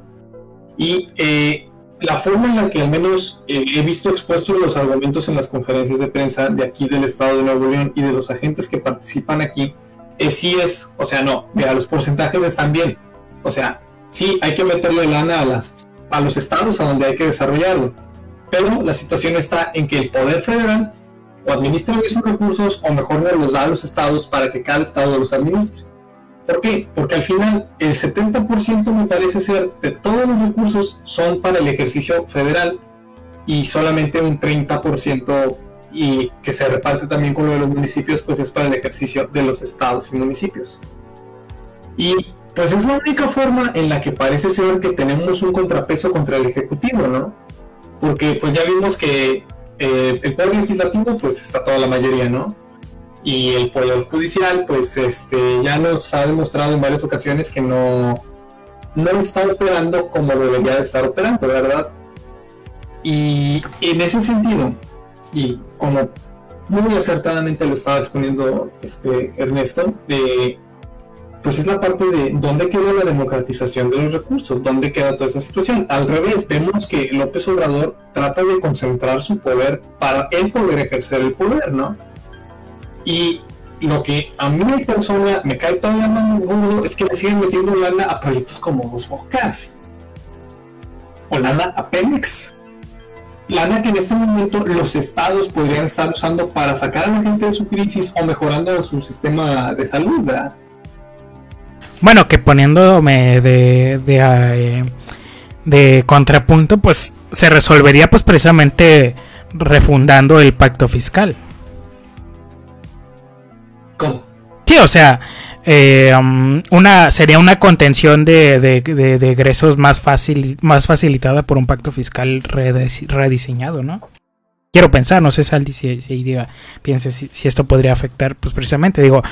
Y eh, la forma en la que al menos eh, he visto expuestos los argumentos en las conferencias de prensa de aquí del Estado de Nuevo León y de los agentes que participan aquí, es sí es, o sea, no, mira, los porcentajes están bien. O sea, sí hay que meterle lana a, las, a los estados a donde hay que desarrollarlo. Pero la situación está en que el poder federal o administra esos recursos o mejor no los da a los estados para que cada estado los administre. ¿Por qué? Porque al final el 70% me parece ser de todos los recursos son para el ejercicio federal y solamente un 30% y que se reparte también con lo de los municipios pues es para el ejercicio de los estados y municipios. Y pues es la única forma en la que parece ser que tenemos un contrapeso contra el ejecutivo, ¿no? Porque pues ya vimos que eh, el poder legislativo pues está toda la mayoría, ¿no? y el poder judicial pues este ya nos ha demostrado en varias ocasiones que no no está operando como debería de estar operando verdad y en ese sentido y como muy acertadamente lo estaba exponiendo este Ernesto de pues es la parte de dónde queda la democratización de los recursos, dónde queda toda esa situación. Al revés, vemos que López Obrador trata de concentrar su poder para él poder ejercer el poder, ¿no? Y lo que a mí mi persona me cae todavía más gordo es que le siguen metiendo lana a proyectos como Dos Bocas. O lana a Pemex. Lana que en este momento los estados podrían estar usando para sacar a la gente de su crisis o mejorando su sistema de salud, ¿verdad? Bueno, que poniéndome de, de, eh, de contrapunto, pues se resolvería pues precisamente refundando el pacto fiscal. ¿Cómo? Sí, o sea, eh, um, una sería una contención de, de, egresos más fácil, más facilitada por un pacto fiscal redis- rediseñado, ¿no? Quiero pensar, no sé Saldi si, si diga, piense si, esto podría afectar, pues precisamente, digo,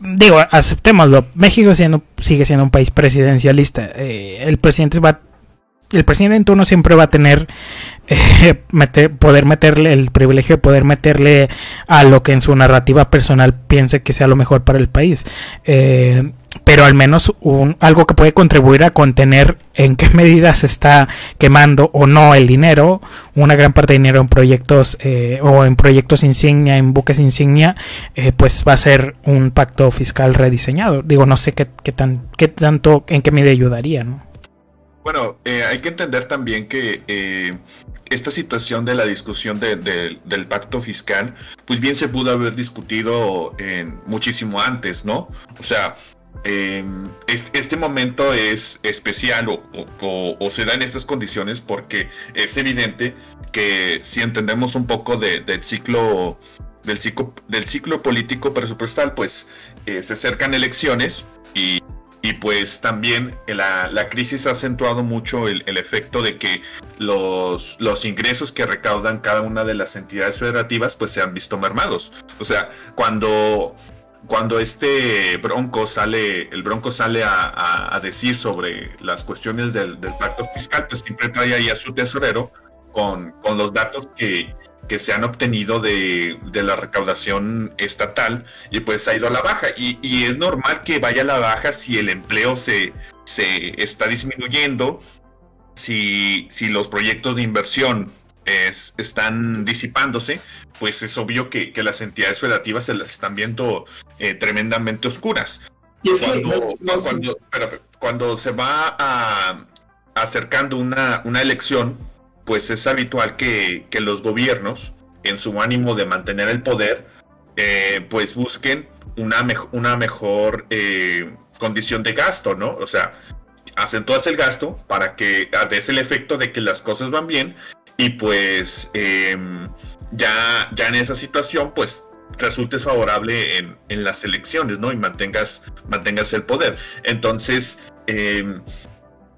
digo, aceptémoslo, México siendo, sigue siendo un país presidencialista, eh, el presidente va, el presidente en turno siempre va a tener eh, meter- poder meterle el privilegio de poder meterle a lo que en su narrativa personal piense que sea lo mejor para el país. Eh, pero al menos un, algo que puede contribuir a contener en qué medida se está quemando o no el dinero, una gran parte de dinero en proyectos eh, o en proyectos insignia, en buques insignia, eh, pues va a ser un pacto fiscal rediseñado. Digo, no sé qué, qué, tan, qué tanto, en qué medida ayudaría, ¿no? Bueno, eh, hay que entender también que esta situación de la discusión de- del pacto fiscal, pues bien se pudo haber discutido en muchísimo antes, ¿no? O sea, eh, este, momento es especial o, se da en estas condiciones porque es evidente que si entendemos un poco de- del ciclo del ciclo del ciclo político presupuestal, pues eh, se acercan elecciones y y pues también la, la crisis ha acentuado mucho el, el efecto de que los, los ingresos que recaudan cada una de las entidades federativas pues se han visto mermados. O sea, cuando, cuando este bronco sale, el bronco sale a, decir sobre las cuestiones del, del pacto fiscal, pues siempre trae ahí a su tesorero con, con los datos que, que se han obtenido de, de la recaudación estatal y pues ha ido a la baja. Y, y es normal que vaya a la baja si el empleo se, se está disminuyendo, si, si los proyectos de inversión es- están disipándose, pues es obvio que, que las entidades federativas se las están viendo eh, tremendamente oscuras. Y es que Cuando, no- no- cuando, se va a, acercando una, una elección, pues es habitual que, que los gobiernos, en su ánimo de mantener el poder, eh, pues busquen una, mej- una mejor eh, condición de gasto, ¿no? O sea, acentúas el gasto para que des el efecto de que las cosas van bien y pues em, ya, ya en esa situación, pues resultes favorable en, en las elecciones, ¿no? Y mantengas, mantengas el poder. Entonces, em,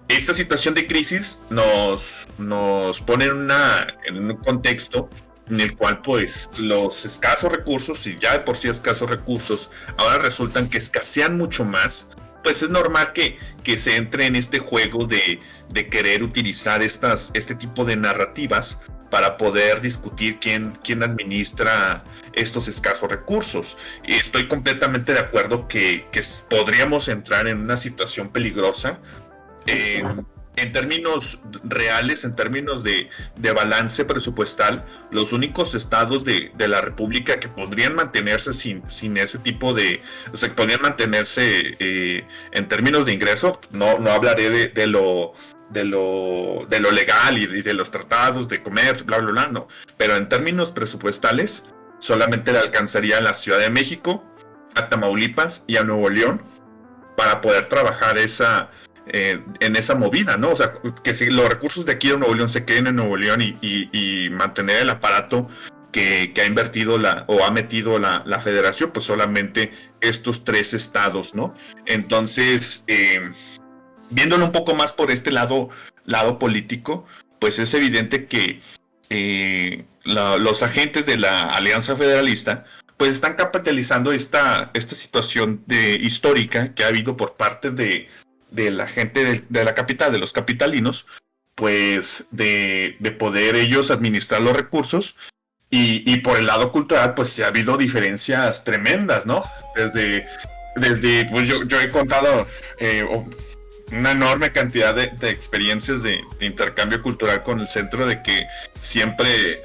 esta situación de crisis nos, nos pone en, una, en un contexto en el cual pues los escasos recursos, y ya de por sí escasos recursos, ahora resultan que escasean mucho más, pues es normal que, que se entre en este juego de, de querer utilizar estas, este tipo de narrativas para poder discutir quién, quién administra estos escasos recursos. Y estoy completamente de acuerdo que, que podríamos entrar en una situación peligrosa eh, en términos reales, en términos de, balance presupuestal, los únicos estados de, la República que podrían mantenerse sin, sin ese tipo de, o sea, que podrían mantenerse eh, en términos de ingreso, no, no hablaré de, lo de lo, de lo legal y, de los tratados de comercio, bla, bla, bla, no, pero en términos presupuestales, solamente le alcanzaría a la Ciudad de México, a Tamaulipas y a Nuevo León para poder trabajar esa, eh, en esa movida, ¿no? O sea, que si los recursos de aquí de Nuevo León se queden en Nuevo León y, mantener el aparato que, ha invertido o ha metido la, federación, pues solamente estos tres estados, ¿no? Entonces, eh, viéndolo un poco más por este lado, lado político, pues es evidente que eh, los agentes de la Alianza Federalista pues están capitalizando esta, esta situación de, histórica que ha habido por parte de, de la gente de, la capital, de los capitalinos, pues de, poder ellos administrar los recursos. Y, por el lado cultural, pues ha habido diferencias tremendas, ¿no? Desde, desde pues yo, yo he contado eh, una enorme cantidad de, experiencias de, intercambio cultural con el centro, de que siempre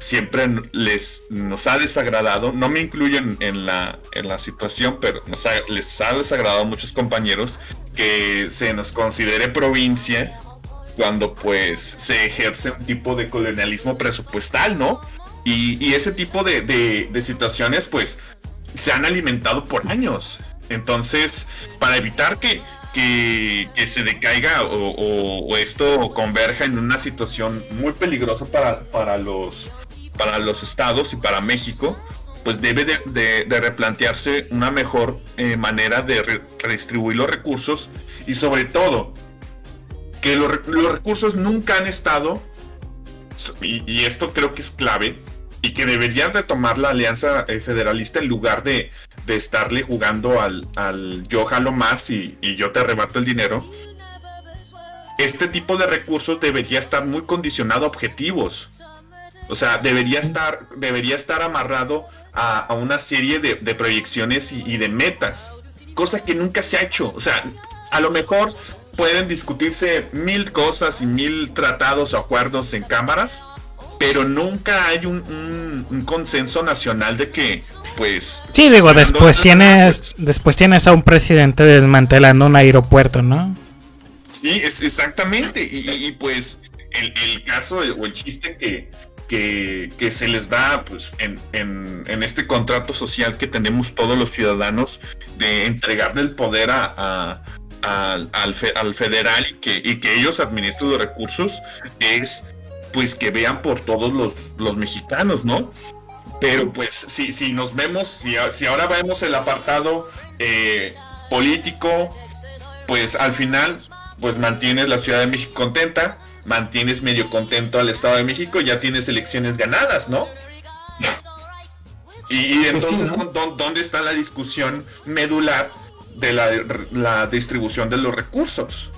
siempre les nos ha desagradado, no me incluyen en la, en la situación, pero les ha desagradado a muchos compañeros que se nos considere provincia cuando pues se ejerce un tipo de colonialismo presupuestal, ¿no? Y, ese tipo de, situaciones pues se han alimentado por años. Entonces, para evitar que, que, se decaiga o, esto converja en una situación muy peligrosa para, para los para los estados y para México, pues debe de, replantearse una mejor eh, manera de redistribuir los recursos y sobre todo que los, recursos nunca han estado, y, esto creo que es clave, y que deberían retomar la alianza eh, federalista en lugar de, estarle jugando al, al, yo jalo más y, y yo te arrebato el dinero. Este tipo de recursos debería estar muy condicionado a objetivos o sea, debería estar, debería estar amarrado a, una serie de, proyecciones y, de metas, cosa que nunca se ha hecho. O sea, a lo mejor pueden discutirse mil cosas y mil tratados o acuerdos en cámaras, pero nunca hay un, consenso nacional de que, pues... Sí, digo, después tienes, después tienes a un presidente desmantelando un aeropuerto, ¿no? Sí, es exactamente. Y, pues el, el, caso o el chiste que, que, se les da pues, en, en, este contrato social que tenemos todos los ciudadanos de entregarle el poder a, al, federal y que, y que ellos administren los recursos es pues que vean por todos los, los mexicanos, ¿no? Pero pues si, si nos vemos, si, si ahora vemos el apartado eh, político, pues al final pues mantienes la Ciudad de México contenta, mantienes medio contento al Estado de México, ya tienes elecciones ganadas, ¿no? Y, pues entonces, ¿dónde está la discusión medular de la, distribución de los recursos?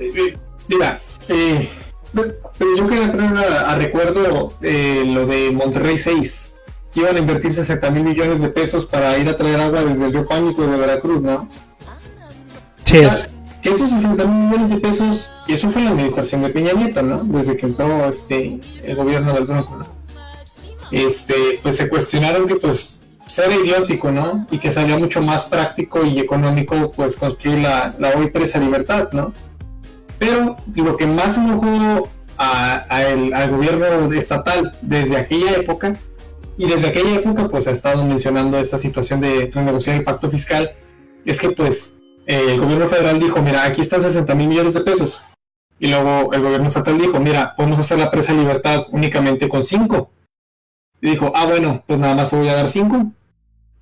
Eh, eh, mira, eh, yo quería traer a, recuerdo lo de Monterrey 6. Que iban a invertir 60 mil millones de pesos para ir a traer agua desde el río Pánico de Veracruz, ¿no? Sí, es que esos 60 mil millones de pesos, eso fue la administración de Peña Nieto, ¿no? Desde que entró este, el gobierno del Bronco, ¿no? Este, pues se cuestionaron que pues era idiótico, ¿no? Y que salía mucho más práctico y económico pues construir la, la hoy presa libertad, ¿no? Pero lo que más enojó a el, al gobierno estatal desde aquella época, y desde aquella época pues ha estado mencionando esta situación de renegociar el pacto fiscal, es que pues el gobierno federal dijo, mira, aquí están 60 mil millones de pesos. Y luego el gobierno estatal dijo, mira, podemos hacer la presa de libertad únicamente con 5. Y dijo, ah, bueno, pues nada más te voy a dar 5.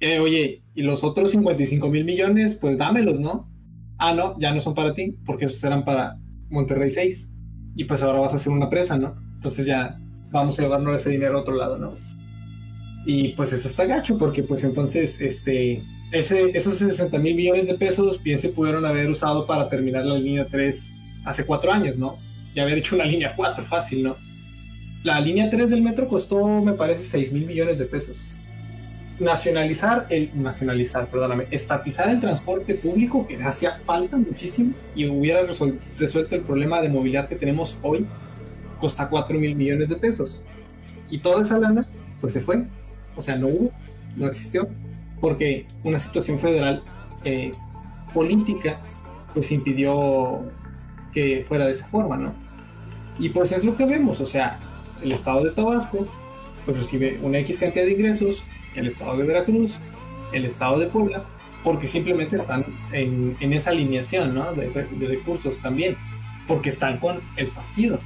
Eh, oye, y los otros 55 mil millones, pues dámelos, ¿no? Ah, no, ya no son para ti, porque esos eran para Monterrey 6. Y pues ahora vas a hacer una presa, ¿no? Entonces ya vamos a llevarnos ese dinero a otro lado, ¿no? Y pues eso está gacho, porque pues entonces, este, ese, esos 60 mil millones de pesos bien se pudieron haber usado para terminar la línea 3 hace cuatro años, ¿no? Y haber hecho una línea 4 fácil, ¿no? La línea 3 del metro costó, me parece, 6 mil millones de pesos. nacionalizar el nacionalizar, perdóname, estatizar el transporte público que hacía falta muchísimo y hubiera resuel- resuelto el problema de movilidad que tenemos hoy, cuesta 4 mil millones de pesos. Y toda esa lana, pues se fue. O sea, no hubo, no existió, porque una situación federal eh, política, pues impidió que fuera de esa forma, ¿no? Y pues es lo que vemos, o sea, el estado de Tabasco, pues recibe una X cantidad de ingresos, el estado de Veracruz, el estado de Puebla, porque simplemente están en, en esa alineación ¿no? de, de recursos también, porque están con el partido.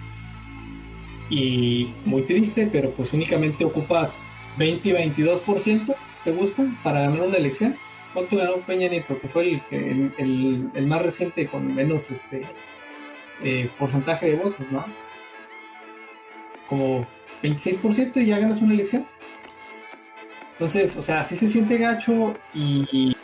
Y muy triste, pero pues únicamente ocupas 20 y 22%, ¿te gustan? Para ganar una elección. ¿Cuánto ganó Peña Nieto? Que fue el, el, el- más reciente con menos este eh, porcentaje de votos, ¿no? Como 26% y ya ganas una elección. Entonces, o sea, sí se siente gacho y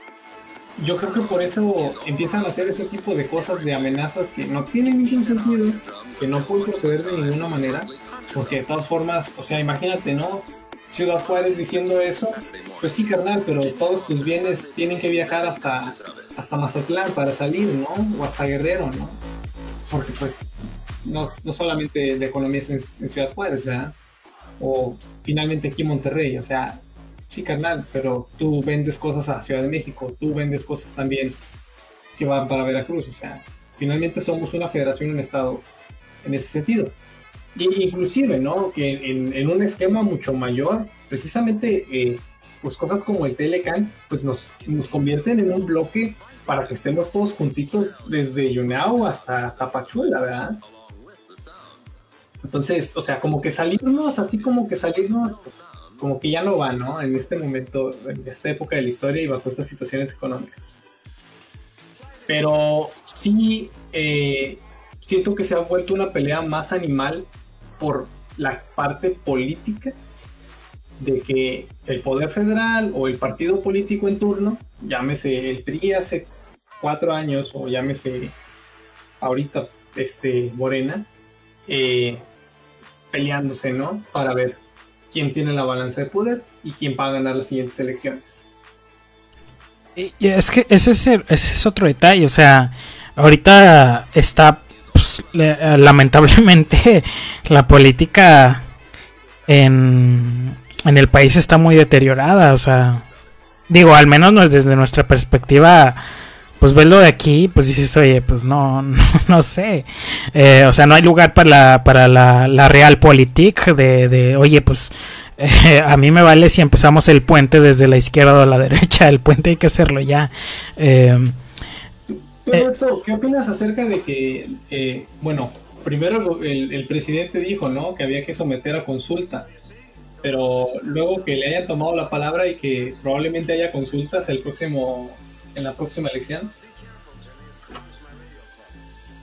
yo creo que por eso empiezan a hacer ese tipo de cosas, de amenazas que no tienen ningún sentido, que no pueden proceder de ninguna manera, porque de todas formas, o sea, imagínate, ¿no? Ciudad Juárez diciendo eso, pues sí, carnal, pero todos tus bienes tienen que viajar hasta, hasta Mazatlán para salir, ¿no? O hasta Guerrero, ¿no? Porque pues no, no solamente la economía es en, en Ciudad Juárez, ¿verdad? O finalmente aquí en Monterrey, o sea, sí, carnal, pero tú vendes cosas a Ciudad de México, tú vendes cosas también que van para Veracruz, o sea, finalmente somos una federación, un estado en ese sentido. Y inclusive, ¿no? En, en un esquema mucho mayor, precisamente, eh, pues cosas como el Telecan, pues nos, nos convierten en un bloque para que estemos todos juntitos desde Yunao hasta Tapachula, ¿verdad? Entonces, o sea, como que salirnos, así como que salirnos, pues, como que ya no va, ¿no? En este momento, en esta época de la historia y bajo estas situaciones económicas. Pero sí, eh, siento que se ha vuelto una pelea más animal por la parte política de que el poder federal o el partido político en turno, llámese el PRI hace cuatro años o llámese ahorita este Morena, eh, peleándose, ¿no? Para ver quién tiene la balanza de poder y quién va a ganar las siguientes elecciones. Y es que ese es, otro detalle, o sea, ahorita está, lamentablemente, la política en, en el país está muy deteriorada, o sea, digo, al menos no es desde nuestra perspectiva, pues verlo de aquí, pues dices, oye, pues no, no, no sé, Eh, o sea, no hay lugar para la, para la, la realpolitik de, de, oye, pues eh, a mí me vale si empezamos el puente desde la izquierda o la derecha. El puente hay que hacerlo ya. Eh, Eh. ¿qué opinas acerca de que, eh, bueno, primero el, el presidente dijo, ¿no? Que había que someter a consulta, pero luego que le hayan tomado la palabra y que probablemente haya consultas el próximo, en la próxima elección.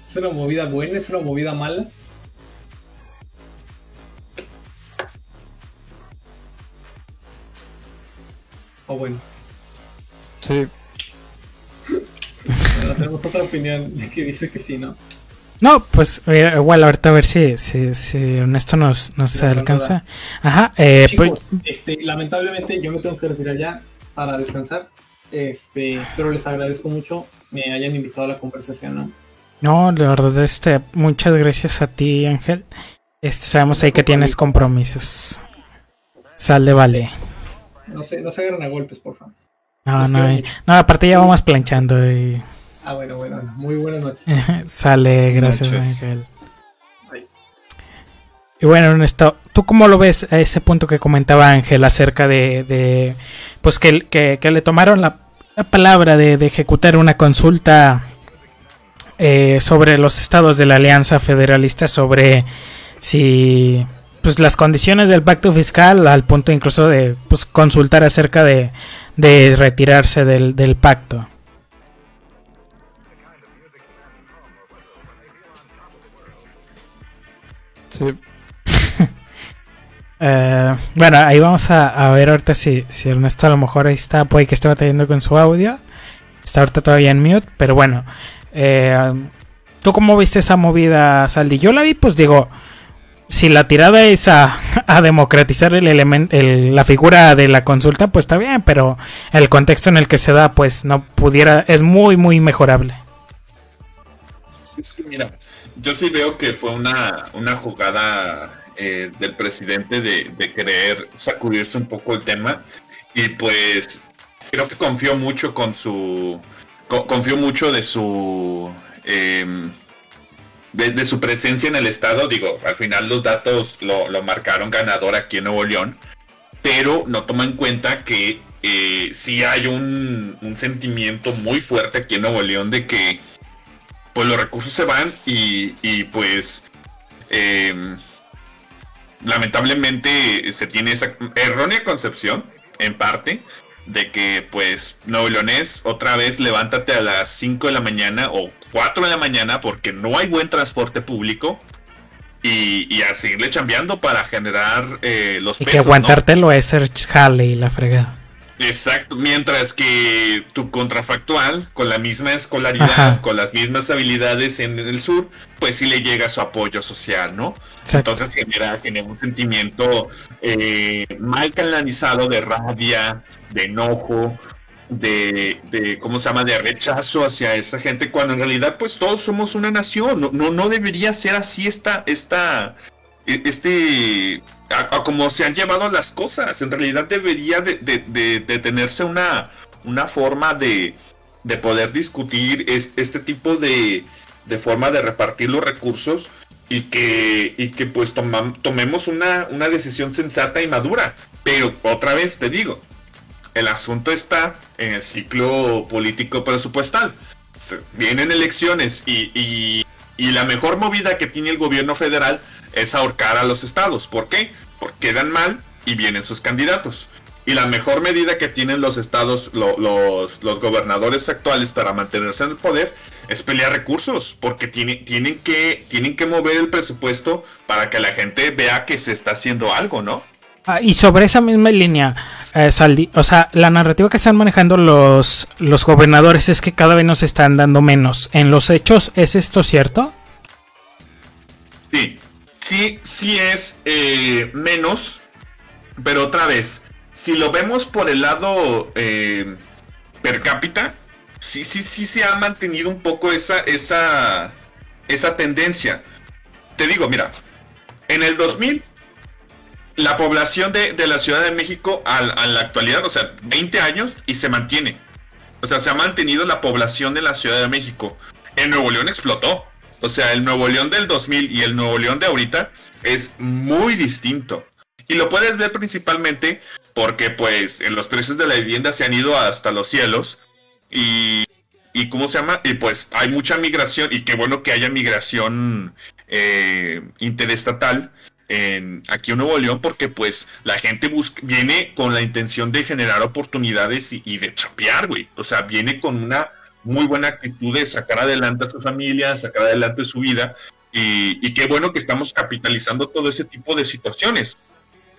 ¿Es una movida buena? ¿Es una movida mala? O bueno, Sí, bueno, tenemos otra opinión que dice que sí, ¿no? no, pues igual ahorita a ver si, si, si Ernesto nos, nos alcanza. Ajá, eh, pues, este, lamentablemente yo me tengo que retirar ya para descansar. Este, pero les agradezco mucho me hayan invitado a la conversación, ¿no? no, la verdad, este, muchas gracias a ti, Ángel. Este, sabemos ahí que tienes compromisos. Sale, vale. No se, no se agarren a golpes, por favor. No, Los no, no, aparte ya vamos planchando y Ah, bueno, bueno, bueno. muy buenas noches. sale, gracias, noches. Ángel. Bye. Y bueno, Ernesto, ¿tú cómo lo ves a ese punto que comentaba Ángel acerca de, de pues que, que, que le tomaron la, la palabra de, de ejecutar una consulta eh, sobre los estados de la Alianza Federalista sobre si pues las condiciones del pacto fiscal al punto incluso de pues consultar acerca de, de retirarse del, del pacto? Sí. Eh, bueno, ahí vamos a, a ver ahorita si, si Ernesto a lo mejor ahí está, puede que esté batallando con su audio. Está ahorita todavía en mute, pero bueno. eh, ¿Tú cómo viste esa movida, Saldi? Yo la vi, pues digo, si la tirada es a, democratizar el elemento, la figura de la consulta, pues está bien, pero el contexto en el que se da, pues no pudiera, es muy, muy mejorable. Sí, sí, mira, yo sí veo que fue una, una jugada eh, del presidente de, de, querer sacudirse un poco el tema. Y pues creo que confió mucho con su, confió mucho de su... Eh, de, su presencia en el estado, digo, al final los datos lo, marcaron ganador aquí en Nuevo León, pero no toma en cuenta que eh, sí hay un, sentimiento muy fuerte aquí en Nuevo León de que pues los recursos se van y, pues em, lamentablemente se tiene esa errónea concepción en parte de que pues Nuevo Leonés otra vez levántate a las 5 de la mañana o 4 de la mañana porque no hay buen transporte público y, y a seguirle chambeando para generar eh, los y que aguantártelo es ser jale y la fregada. Exacto, mientras que tu contrafactual, con la misma escolaridad, con las mismas habilidades en el sur, pues sí le llega su apoyo social, ¿no? Entonces genera, genera un sentimiento eh, mal canalizado de rabia, de enojo, de, de, ¿cómo se llama?, de rechazo hacia esa gente, cuando en realidad pues todos somos una nación, no, no, no debería ser así esta, esta, e, este, a, como se han llevado las cosas, en realidad debería de, de, tenerse una, una forma de, de poder discutir este tipo de, de forma de repartir los recursos y que, y que pues tomemos una, una decisión sensata y madura. Pero otra vez te digo, el asunto está en el ciclo político presupuestal. Vienen elecciones y, la mejor movida que tiene el gobierno federal es ahorcar a los estados. ¿Por qué? Porque quedan mal y vienen sus candidatos. Y la mejor medida que tienen los estados, los, los, gobernadores actuales para mantenerse en el poder es pelear recursos, porque tiene, tienen, que, tienen que mover el presupuesto para que la gente vea que se está haciendo algo, ¿no? Ah, y sobre esa misma línea, eh, Saldi, o sea, la narrativa que están manejando los, los gobernadores es que cada vez nos están dando menos. ¿En los hechos es esto cierto? Sí, sí, es eh, menos, pero otra vez, si lo vemos por el lado eh, per cápita, sí, sí, sí se ha mantenido un poco esa, esa, esa tendencia. Te digo, mira, en el 2000 la población de, la Ciudad de México a, la actualidad, o sea, 20 años y se mantiene. O sea, se ha mantenido la población de la Ciudad de México. En Nuevo León explotó. O sea, el Nuevo León del 2000 y el Nuevo León de ahorita es muy distinto. Y lo puedes ver principalmente porque pues en los precios de la vivienda se han ido hasta los cielos. Y, y ¿cómo se llama? Y pues hay mucha migración y qué bueno que haya migración eh, interestatal en, aquí en Nuevo León porque pues la gente busca, viene con la intención de generar oportunidades y, de chapear, güey. O sea, viene con una muy buena actitud de sacar adelante a su familia, sacar adelante su vida. Y, qué bueno que estamos capitalizando todo ese tipo de situaciones.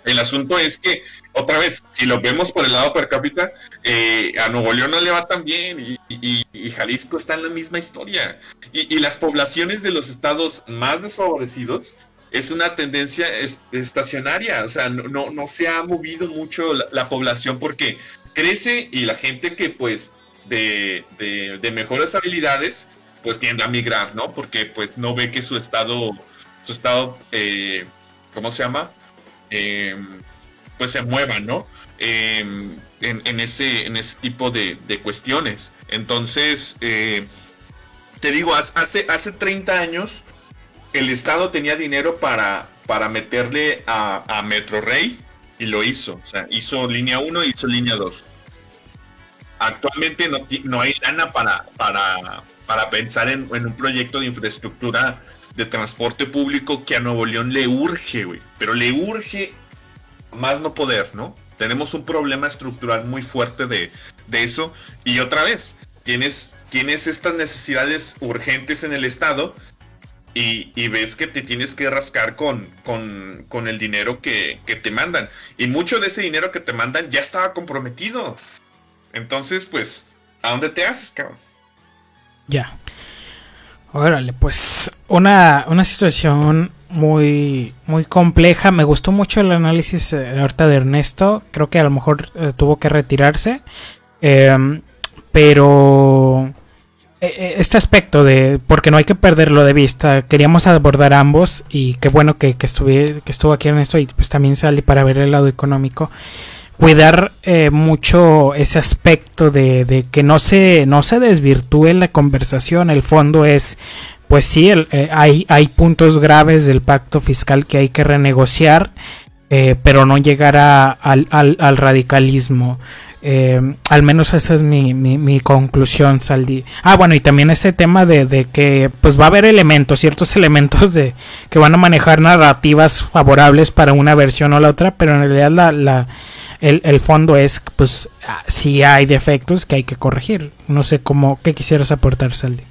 El asunto es que, otra vez, si lo vemos por el lado per cápita, eh, a Nuevo León no le va tan bien y, y, Jalisco está en la misma historia. Y, las poblaciones de los estados más desfavorecidos es una tendencia estacionaria, o sea, no, no, se ha movido mucho la, población porque crece y la gente que pues de, de, mejores habilidades pues tiende a migrar, ¿no? Porque pues no ve que su estado, su estado, eh, ¿cómo se llama? Em, pues se mueva, ¿no? Em, en, ese, en ese tipo de, de cuestiones. Entonces, eh, te digo, hace, hace 30 años el Estado tenía dinero para, para meterle a, a Metro Rey y lo hizo. O sea, hizo línea 1 y hizo línea 2. Actualmente no, no hay lana para, para, para pensar en, un proyecto de infraestructura de transporte público que a Nuevo León le urge, güey. Pero le urge más no poder, ¿no? Tenemos un problema estructural muy fuerte de, de eso. Y otra vez, tienes, tienes estas necesidades urgentes en el Estado y, ves que te tienes que rascar con, con, el dinero que, te mandan. Y mucho de ese dinero que te mandan ya estaba comprometido. Entonces, pues, ¿a dónde te haces, cabrón? Ya. Órale, pues una, una situación muy, muy compleja. Me gustó mucho el análisis eh, ahorita de Ernesto. Creo que a lo mejor eh, tuvo que retirarse. Em, pero este aspecto de, porque no hay que perderlo de vista, queríamos abordar ambos y qué bueno que, que, estuve, que estuvo aquí Ernesto y pues también salí para ver el lado económico cuidar eh, mucho ese aspecto de, de, que no se, no se desvirtúe la conversación. El fondo es, pues sí, el, eh, hay, hay puntos graves del pacto fiscal que hay que renegociar, eh, pero no llegar a, al, al, al, radicalismo. Eh, al menos esa es mi, mi, conclusión, Saldi. Ah, bueno, y también ese tema de, de, que pues va a haber elementos, ciertos elementos de que van a manejar narrativas favorables para una versión o la otra, pero en realidad la el, el, fondo es, pues, si hay defectos que hay que corregir. No sé cómo, ¿qué quisieras aportar, Saldi?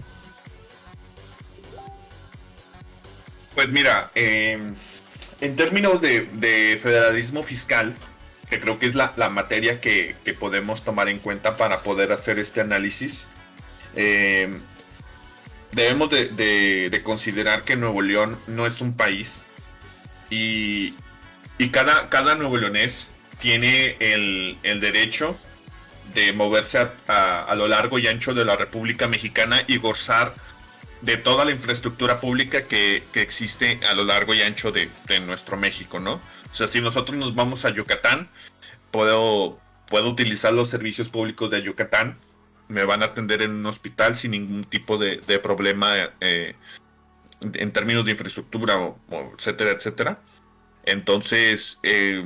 Pues mira, eh, en términos de, de, federalismo fiscal, que creo que es la, la materia que, que, podemos tomar en cuenta para poder hacer este análisis, eh, debemos de, de, de, considerar que Nuevo León no es un país y, y cada, cada nuevo leonés tiene el, el derecho de moverse a, a, lo largo y ancho de la República Mexicana y gozar de toda la infraestructura pública que, que existe a lo largo y ancho de, de, nuestro México, ¿no? O sea, si nosotros nos vamos a Yucatán, puedo, puedo utilizar los servicios públicos de Yucatán, me van a atender en un hospital sin ningún tipo de, de problema eh, en términos de infraestructura, o etcétera, etcétera. Entonces, eh,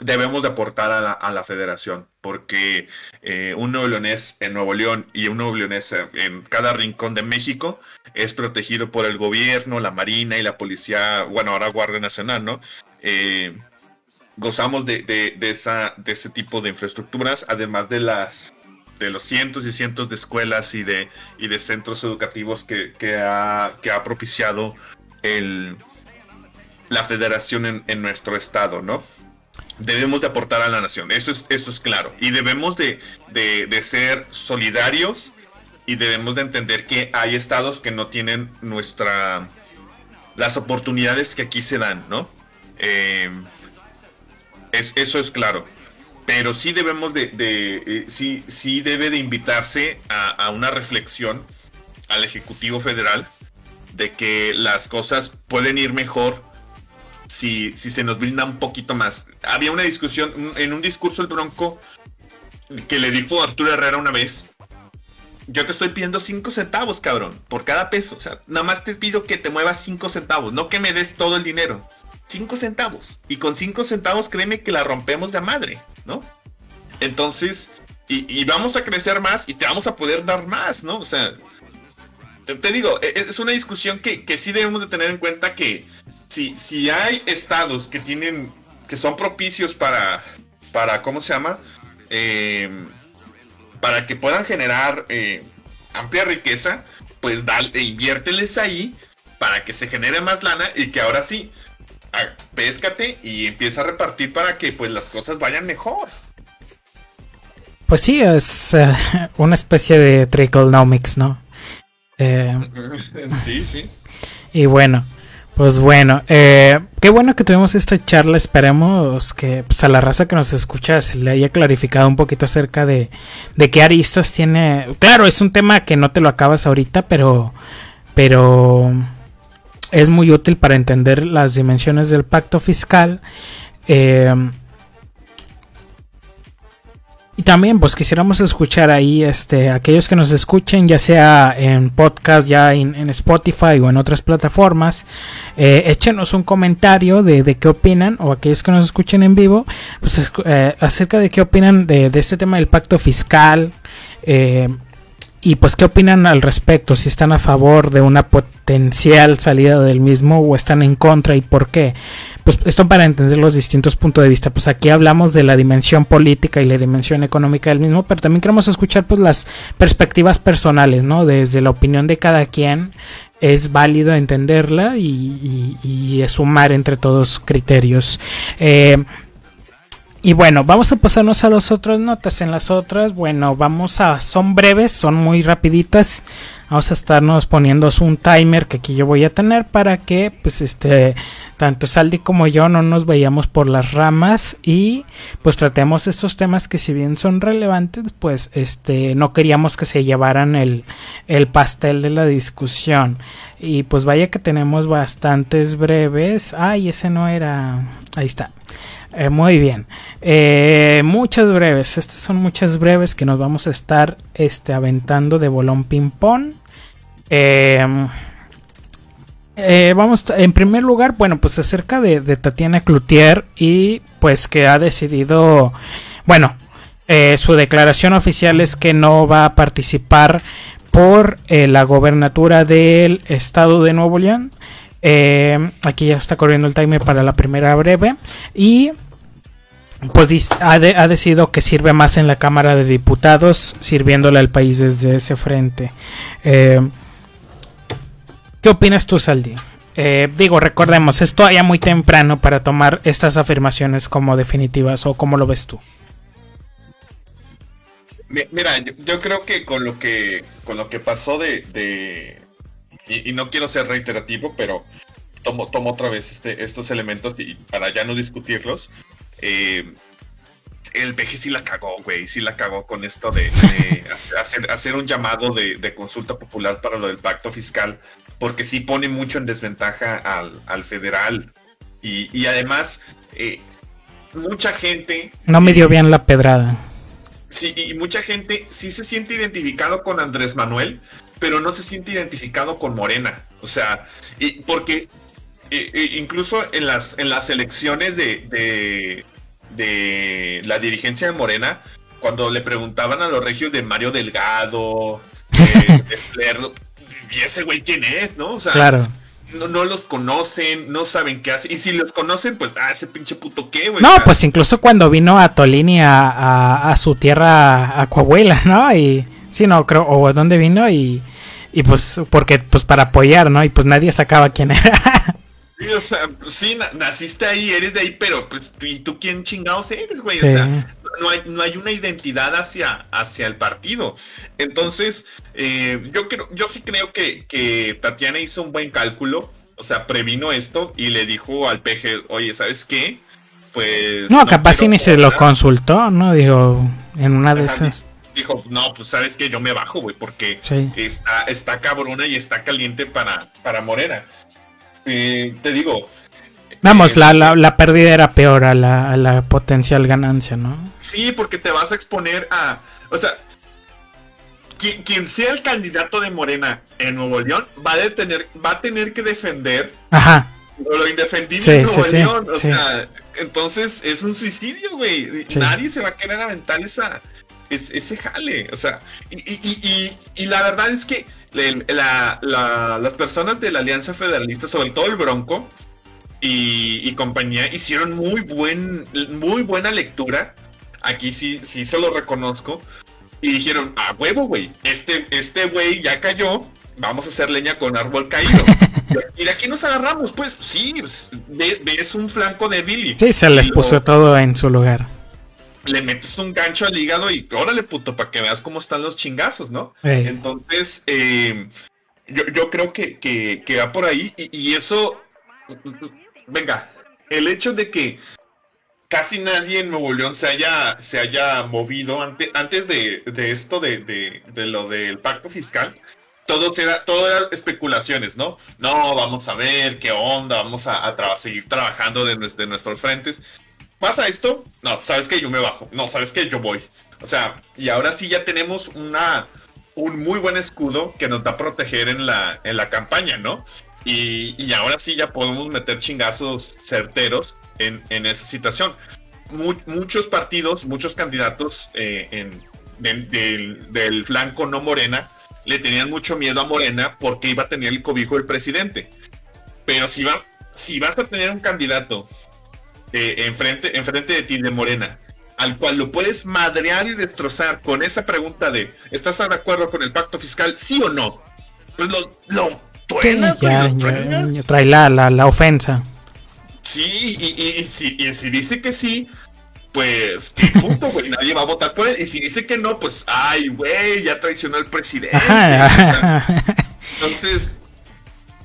debemos de aportar a la, a la federación, porque eh, un nuevo leonés en Nuevo León y un nuevo leonés en cada rincón de México es protegido por el gobierno, la marina y la policía, bueno, ahora Guardia Nacional, ¿no? Eh, gozamos de, de, de, esa, de ese tipo de infraestructuras, además de las de los cientos y cientos de escuelas y de, y de centros educativos que, que, ha, que ha propiciado el, la federación en, en nuestro estado, ¿no? Debemos de aportar a la nación, eso es, eso es claro. Y debemos de, de, ser solidarios y debemos de entender que hay estados que no tienen nuestra las oportunidades que aquí se dan, ¿no? Eh, es, eso es claro. Pero sí debemos de, eh, sí, sí debe de invitarse a una reflexión al Ejecutivo Federal de que las cosas pueden ir mejor si, si se nos brinda un poquito más. Había una discusión en un discurso el Bronco que le dijo a Arturo Herrera una vez. Yo te estoy pidiendo 5 centavos, cabrón, por cada peso. O sea, nada más te pido que te muevas 5 centavos, no que me des todo el dinero. 5 centavos. Y con 5 centavos créeme que la rompemos de madre, ¿no? Entonces, y, y, vamos a crecer más y te vamos a poder dar más, ¿no? O sea, te, te digo, e, es una discusión que, que sí debemos de tener en cuenta que, si, si hay estados que tienen, que son propicios para, para ¿cómo se llama? Eh, para que puedan generar eh, amplia riqueza, pues dale, inviérteles ahí para que se genere más lana y que ahora sí, péscate y empieza a repartir para que pues las cosas vayan mejor. Pues sí, es uh, una especie de tricklenomics, ¿no? Eh, sí, sí. Y bueno, pues bueno, eh, qué bueno que tuvimos esta charla. Esperemos que pues, a la raza que nos escucha se le haya clarificado un poquito acerca de, de qué aristas tiene. Claro, es un tema que no te lo acabas ahorita, pero, pero es muy útil para entender las dimensiones del pacto fiscal. Eh, y también, pues quisiéramos escuchar ahí, este, aquellos que nos escuchen, ya sea en podcast, ya en, Spotify o en otras plataformas, eh, échenos un comentario de, de, qué opinan, o aquellos que nos escuchen en vivo, pues eh, acerca de qué opinan de, de, este tema del pacto fiscal. Eh, y pues qué opinan al respecto, si están a favor de una potencial salida del mismo o están en contra y por qué. Pues esto para entender los distintos puntos de vista. Pues aquí hablamos de la dimensión política y la dimensión económica del mismo, pero también queremos escuchar pues las perspectivas personales, ¿no? Desde la opinión de cada quien es válido entenderla y, y, y sumar entre todos criterios. Eh, y bueno, vamos a pasarnos a las otras notas. En las otras, bueno, vamos a. Son breves, son muy rapiditas. vamos a estarnos poniendo un timer que aquí yo voy a tener para que pues este tanto Saldi como yo no nos vayamos por las ramas y pues tratemos estos temas que si bien son relevantes pues este no queríamos que se llevaran el, el pastel de la discusión y pues vaya que tenemos bastantes breves ay ese no era ahí está eh, muy bien. Eh, muchas breves. Estas son muchas breves que nos vamos a estar este, aventando de bolón ping-pong. Em, eh, vamos, en primer lugar, bueno, pues acerca de, de, Tatiana Cloutier y pues que ha decidido, bueno, su declaración oficial es que no va a participar por la gobernatura del estado de Nuevo León. Eh, aquí ya está corriendo el timer para la primera breve. Y pues ha, decidido que sirve más en la Cámara de Diputados, sirviéndole al país desde ese frente. Eh, ¿Qué opinas tú, Saldi? Eh, digo, recordemos, es todavía muy temprano para tomar estas afirmaciones como definitivas, o cómo lo ves tú. Mira, yo, creo que con lo que con lo que pasó de, y, no quiero ser reiterativo, pero tomo, tomo otra vez este, estos elementos y para ya no discutirlos. Eh, el PG sí la cagó, güey, sí la cagó con esto de, hacer, hacer, un llamado de, consulta popular para lo del pacto fiscal, porque sí pone mucho en desventaja al, federal. Y, además, eh, mucha gente... No me dio bien la pedrada. Sí, y mucha gente sí se siente identificado con Andrés Manuel, pero no se siente identificado con Morena. O sea, y porque incluso en las, en las elecciones de, de, la dirigencia de Morena, cuando le preguntaban a los regios de Mario Delgado, de, ¿y ese güey quién es? ¿No? O sea, claro. No, no, los conocen, no saben qué hace. Y si los conocen, pues, ah, ese pinche puto qué, güey. No, pues incluso cuando vino a Tolini a, a, a, su tierra, a Coahuila, ¿no? Y sí, no, creo, o a dónde vino y y pues porque pues para apoyar, ¿no? Y pues nadie sacaba quién era. Sí, o sea, sí, naciste ahí, eres de ahí, pero pues, ¿y tú quién chingados eres, güey? O sea, no hay, no hay una identidad hacia, hacia el partido. Entonces, eh, yo creo, yo sí creo que, que Tatiana hizo un buen cálculo, o sea, previno esto y le dijo al PG, oye, ¿sabes qué? Pues. No, capaz ni se lo consultó, ¿no? Digo, en una de esas dijo, no, pues sabes que yo me bajo, güey, porque está, está cabrona y está caliente para, para Morena. Eh, te digo. Vamos, la, la, la, pérdida era peor a la, a la potencial ganancia, ¿no? Sí, porque te vas a exponer a. O sea, quien, sea el candidato de Morena en Nuevo León va a tener, va a tener que defender Ajá. lo indefendible en Nuevo León. o sea, entonces es un suicidio, güey. Nadie se va a querer aventar esa, es, ese jale. O sea, y, la verdad es que las personas de la Alianza Federalista, sobre todo el Bronco y, compañía, hicieron muy, buen, muy buena lectura. Aquí sí, sí se lo reconozco. Y dijeron, a huevo, güey, este, este güey ya cayó, vamos a hacer leña con árbol caído. y de aquí nos agarramos, pues, sí, pues, ves un flanco de Billy. Sí, se les puso todo en su lugar le metes un gancho al hígado y órale puto, para que veas cómo están los chingazos, ¿no? Entonces, eh, yo, creo que, que, va por ahí y, eso, venga, el hecho de que casi nadie en Nuevo León se haya, se haya movido antes de, esto de, de, lo del pacto fiscal, todo era, todo eran especulaciones, ¿no? No, vamos a ver qué onda, vamos a, seguir trabajando de, de nuestros frentes pasa esto, no, sabes que yo me bajo, no, sabes que yo voy. O sea, y ahora sí ya tenemos una un muy buen escudo que nos va a proteger en la, en la campaña, ¿no? Y, ahora sí ya podemos meter chingazos certeros en, esa situación. muchos partidos, muchos candidatos eh, en, del, flanco no morena le tenían mucho miedo a Morena porque iba a tener el cobijo del presidente. Pero si, va, si vas a tener un candidato eh, enfrente, enfrente de ti de Morena, al cual lo puedes madrear y destrozar con esa pregunta de ¿estás de acuerdo con el pacto fiscal? ¿Sí o no? Pues lo, lo trae la, la, ofensa. Sí, y, y, si, y, si, dice que sí, pues, ¿qué punto, güey? Nadie va a votar por él. Y si dice que no, pues, ay, güey, ya traicionó al presidente. Entonces,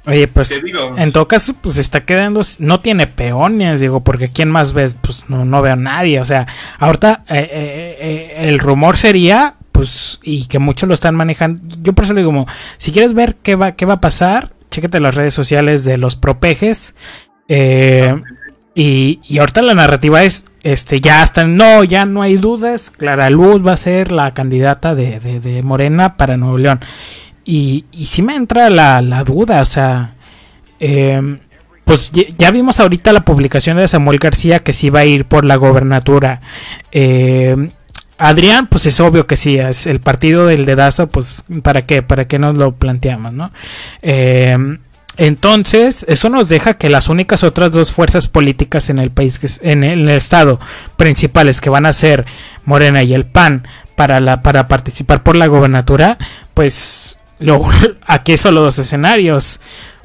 Oye, pues en todo caso, pues está quedando, no tiene peones, digo, porque ¿quién más ves? Pues no, no veo a nadie, o sea, ahorita eh, eh, eh, el rumor sería, pues, y que muchos lo están manejando, yo por eso le digo, como, si quieres ver qué va, qué va a pasar, chéquete las redes sociales de los propejes, y, y ahorita la narrativa es, este, ya hasta, no, ya no hay dudas, Clara Luz va a ser la candidata de, de, de Morena para Nuevo León. Y, y sí me entra la, la duda, o sea, eh, pues ya vimos ahorita la publicación de Samuel García que sí va a ir por la gobernatura. Eh, Adrián, pues es obvio que sí, es el partido del dedazo, pues ¿para qué? ¿Para qué nos lo planteamos, no? Eh, entonces, eso nos deja que las únicas otras dos fuerzas políticas en el país, en el estado principales que van a ser Morena y el PAN para, la, para participar por la gobernatura, pues Luego, aquí solo dos escenarios.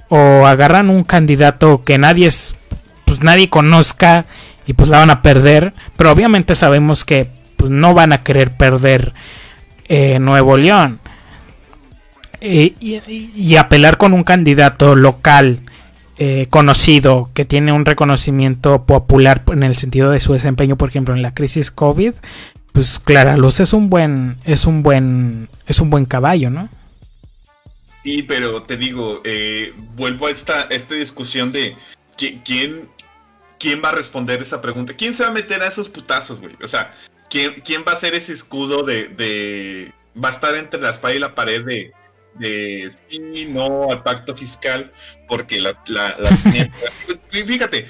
O agarran un candidato que nadie es, pues nadie conozca y pues la van a perder. Pero obviamente sabemos que pues, no van a querer perder eh, Nuevo León. y, apelar con un candidato local eh, conocido que tiene un reconocimiento popular en el sentido de su desempeño, por ejemplo, en la crisis COVID, pues Clara Luz es un buen, es un buen, es un buen caballo, ¿no? Sí, pero te digo, eh, vuelvo a esta, esta discusión de quién, quién va a responder esa pregunta. ¿Quién se va a meter a esos putazos, güey? O sea, ¿quién, quién va a ser ese escudo de, de... Va a estar entre la espalda y la pared de, de sí, no al pacto fiscal, porque la, la, las... Fíjate,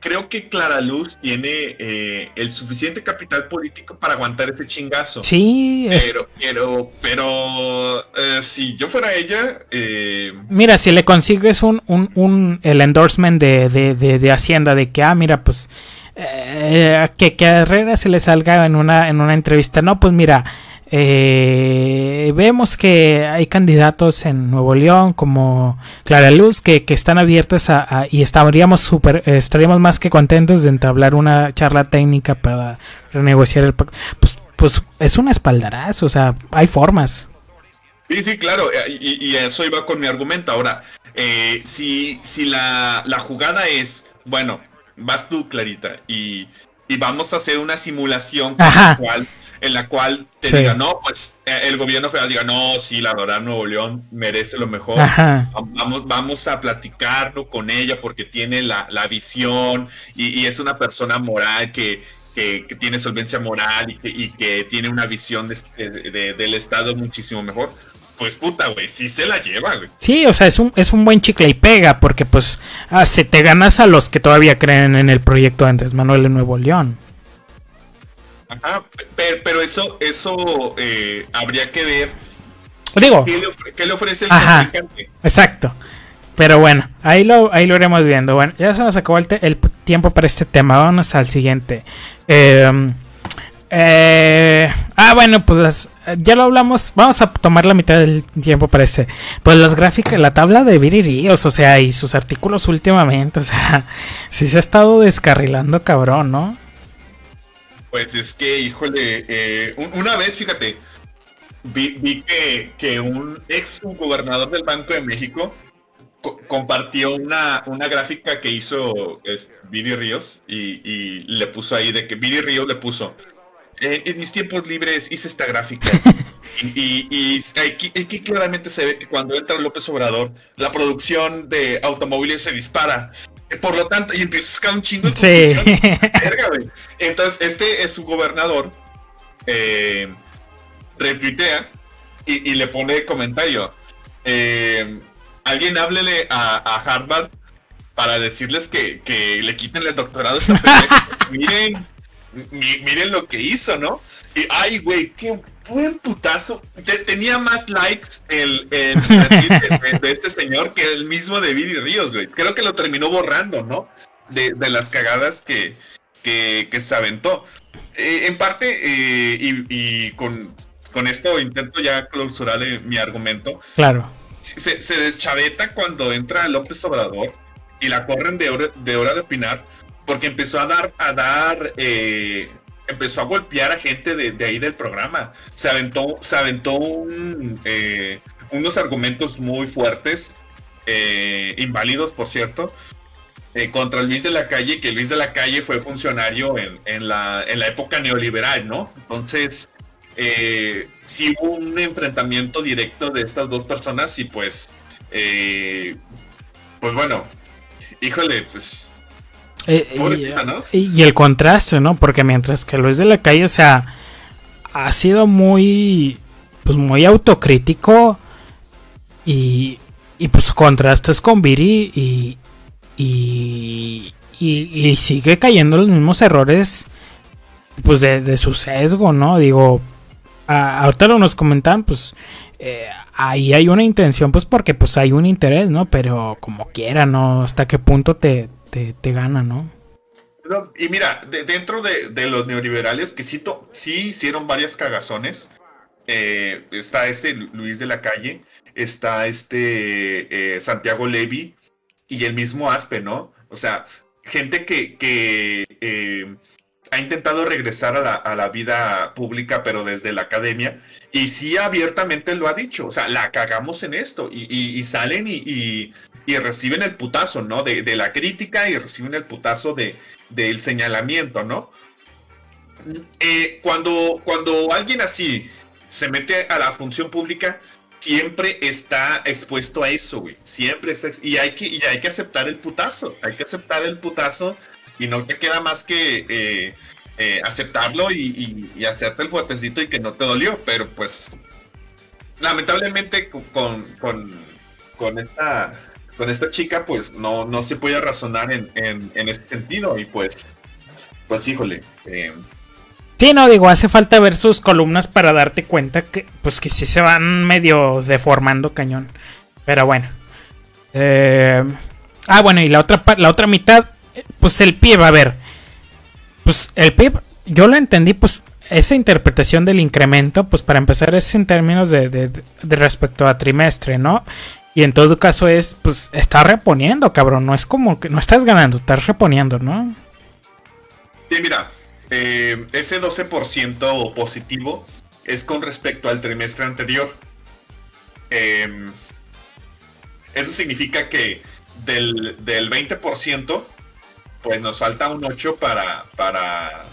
creo que Clara Luz tiene eh, el suficiente capital político para aguantar ese chingazo. Sí, pero, pero, pero eh, si yo fuera ella, eh... mira, si le consigues un, un, un el endorsement de, de, de, de, Hacienda de que, ah, mira, pues eh, que, que a Herrera se le salga en una, en una entrevista, no, pues mira, eh, vemos que hay candidatos en Nuevo León como Clara Luz que, que están abiertos a, y estaríamos super, estaríamos más que contentos de entablar una charla técnica para renegociar el pacto. Pues, pues es un espaldarazo, o sea, hay formas. Sí, sí, claro, eh, y, y eso iba con mi argumento. Ahora, eh, si, si la, la jugada es, bueno, vas tú, Clarita, y, y vamos a hacer una simulación con la cual en la cual te diga, no, pues eh, el gobierno federal diga, no, sí, la verdad Nuevo León merece lo mejor. Vamos, vamos a platicarlo con ella porque tiene la, la visión y, es una persona moral que, que, tiene solvencia moral y que, y que tiene una visión de, del Estado muchísimo mejor. Pues puta, güey, sí se la lleva, güey. Sí, o sea, es un, es un buen chicle y pega porque pues ah, se te ganas a los que todavía creen en el proyecto antes, Manuel de Nuevo León. Ajá, pero, eso, eso eh, habría que ver. Digo, ¿qué le, ofrece el ajá, Exacto. Pero bueno, ahí lo, ahí lo iremos viendo. Bueno, ya se nos acabó el, el tiempo para este tema. Vámonos al siguiente. Eh, eh, ah, bueno, pues ya lo hablamos. Vamos a tomar la mitad del tiempo para este. Pues las gráficas, la tabla de Viri Ríos, o sea, y sus artículos últimamente, o sea, sí se ha estado descarrilando cabrón, ¿no? Pues es que, híjole, eh, una vez, fíjate, vi, que, un ex gobernador del Banco de México compartió una, una gráfica que hizo es, Viri Ríos y, le puso ahí de que Viri Ríos le puso en mis tiempos libres hice esta gráfica y, y, aquí, claramente se ve que cuando entra López Obrador la producción de automóviles se dispara por lo tanto, y empieza a sacar un chingo de sí. Entonces, este es su gobernador, eh, retuitea y, le pone comentario. Eh, alguien háblele a, Harvard para decirles que, le quiten el doctorado a esta Miren, miren lo que hizo, ¿no? Y, ay, güey, qué buen putazo. tenía más likes el, de, este señor que el mismo de Viri Ríos, güey. Creo que lo terminó borrando, ¿no? De, las cagadas que, que, se aventó. Eh, en parte, eh, y, con, con, esto intento ya clausurar mi argumento. Claro. Se, se, deschaveta cuando entra López Obrador y la corren de hora de, hora de opinar porque empezó a dar, a dar, eh, empezó a golpear a gente de, ahí del programa. Se aventó, se aventó eh, unos argumentos muy fuertes, eh, inválidos, por cierto, contra Luis de la Calle, que Luis de la Calle fue funcionario en, la, en la época neoliberal, ¿no? Entonces, sí hubo un enfrentamiento directo de estas dos personas y pues, pues bueno, híjole, pues eh, y, el contraste, ¿no? Porque mientras que Luis de la Calle, o sea, ha sido muy, pues muy autocrítico y, y pues contrastes con Viri y, y, y, sigue cayendo los mismos errores, pues de, su sesgo, ¿no? Digo, ahorita lo nos comentan, pues eh, ahí hay una intención, pues porque pues hay un interés, ¿no? Pero como quiera, ¿no? Hasta qué punto te, te, gana, ¿no? Y mira, dentro de, los neoliberales que sí, sí hicieron varias cagazones, eh, está este Luis de la Calle, está este eh, Santiago Levy y el mismo Aspe, ¿no? O sea, gente que, que eh, ha intentado regresar a la, a la, vida pública, pero desde la academia, y sí abiertamente lo ha dicho, o sea, la cagamos en esto, y, y, salen y, y reciben el putazo, ¿no? De, la crítica y reciben el putazo de, del señalamiento, ¿no? Eh, cuando, cuando alguien así se mete a la función pública, siempre está expuesto a eso, güey. Siempre está, y hay que, y hay que aceptar el putazo, hay que aceptar el putazo y no te queda más que eh, eh, aceptarlo y, y, hacerte el fuertecito y que no te dolió, pero pues lamentablemente con, con, con esta con esta chica, pues no, no se puede razonar en, en, en este sentido. Y pues, pues híjole. Eh. Sí, no, digo, hace falta ver sus columnas para darte cuenta que, pues que sí se van medio deformando cañón. Pero bueno. Eh, ah, bueno, y la otra, la otra mitad, pues el PIB, a ver. Pues el PIB, yo lo entendí, pues esa interpretación del incremento, pues para empezar es en términos de, de, de respecto a trimestre, ¿no? Y en todo caso es, pues, estás reponiendo, cabrón. No es como que no estás ganando, estás reponiendo, ¿no? Sí, mira, eh, ese 12% positivo es con respecto al trimestre anterior. Em, eso significa que del, 20%, pues nos falta un 8 para... Para,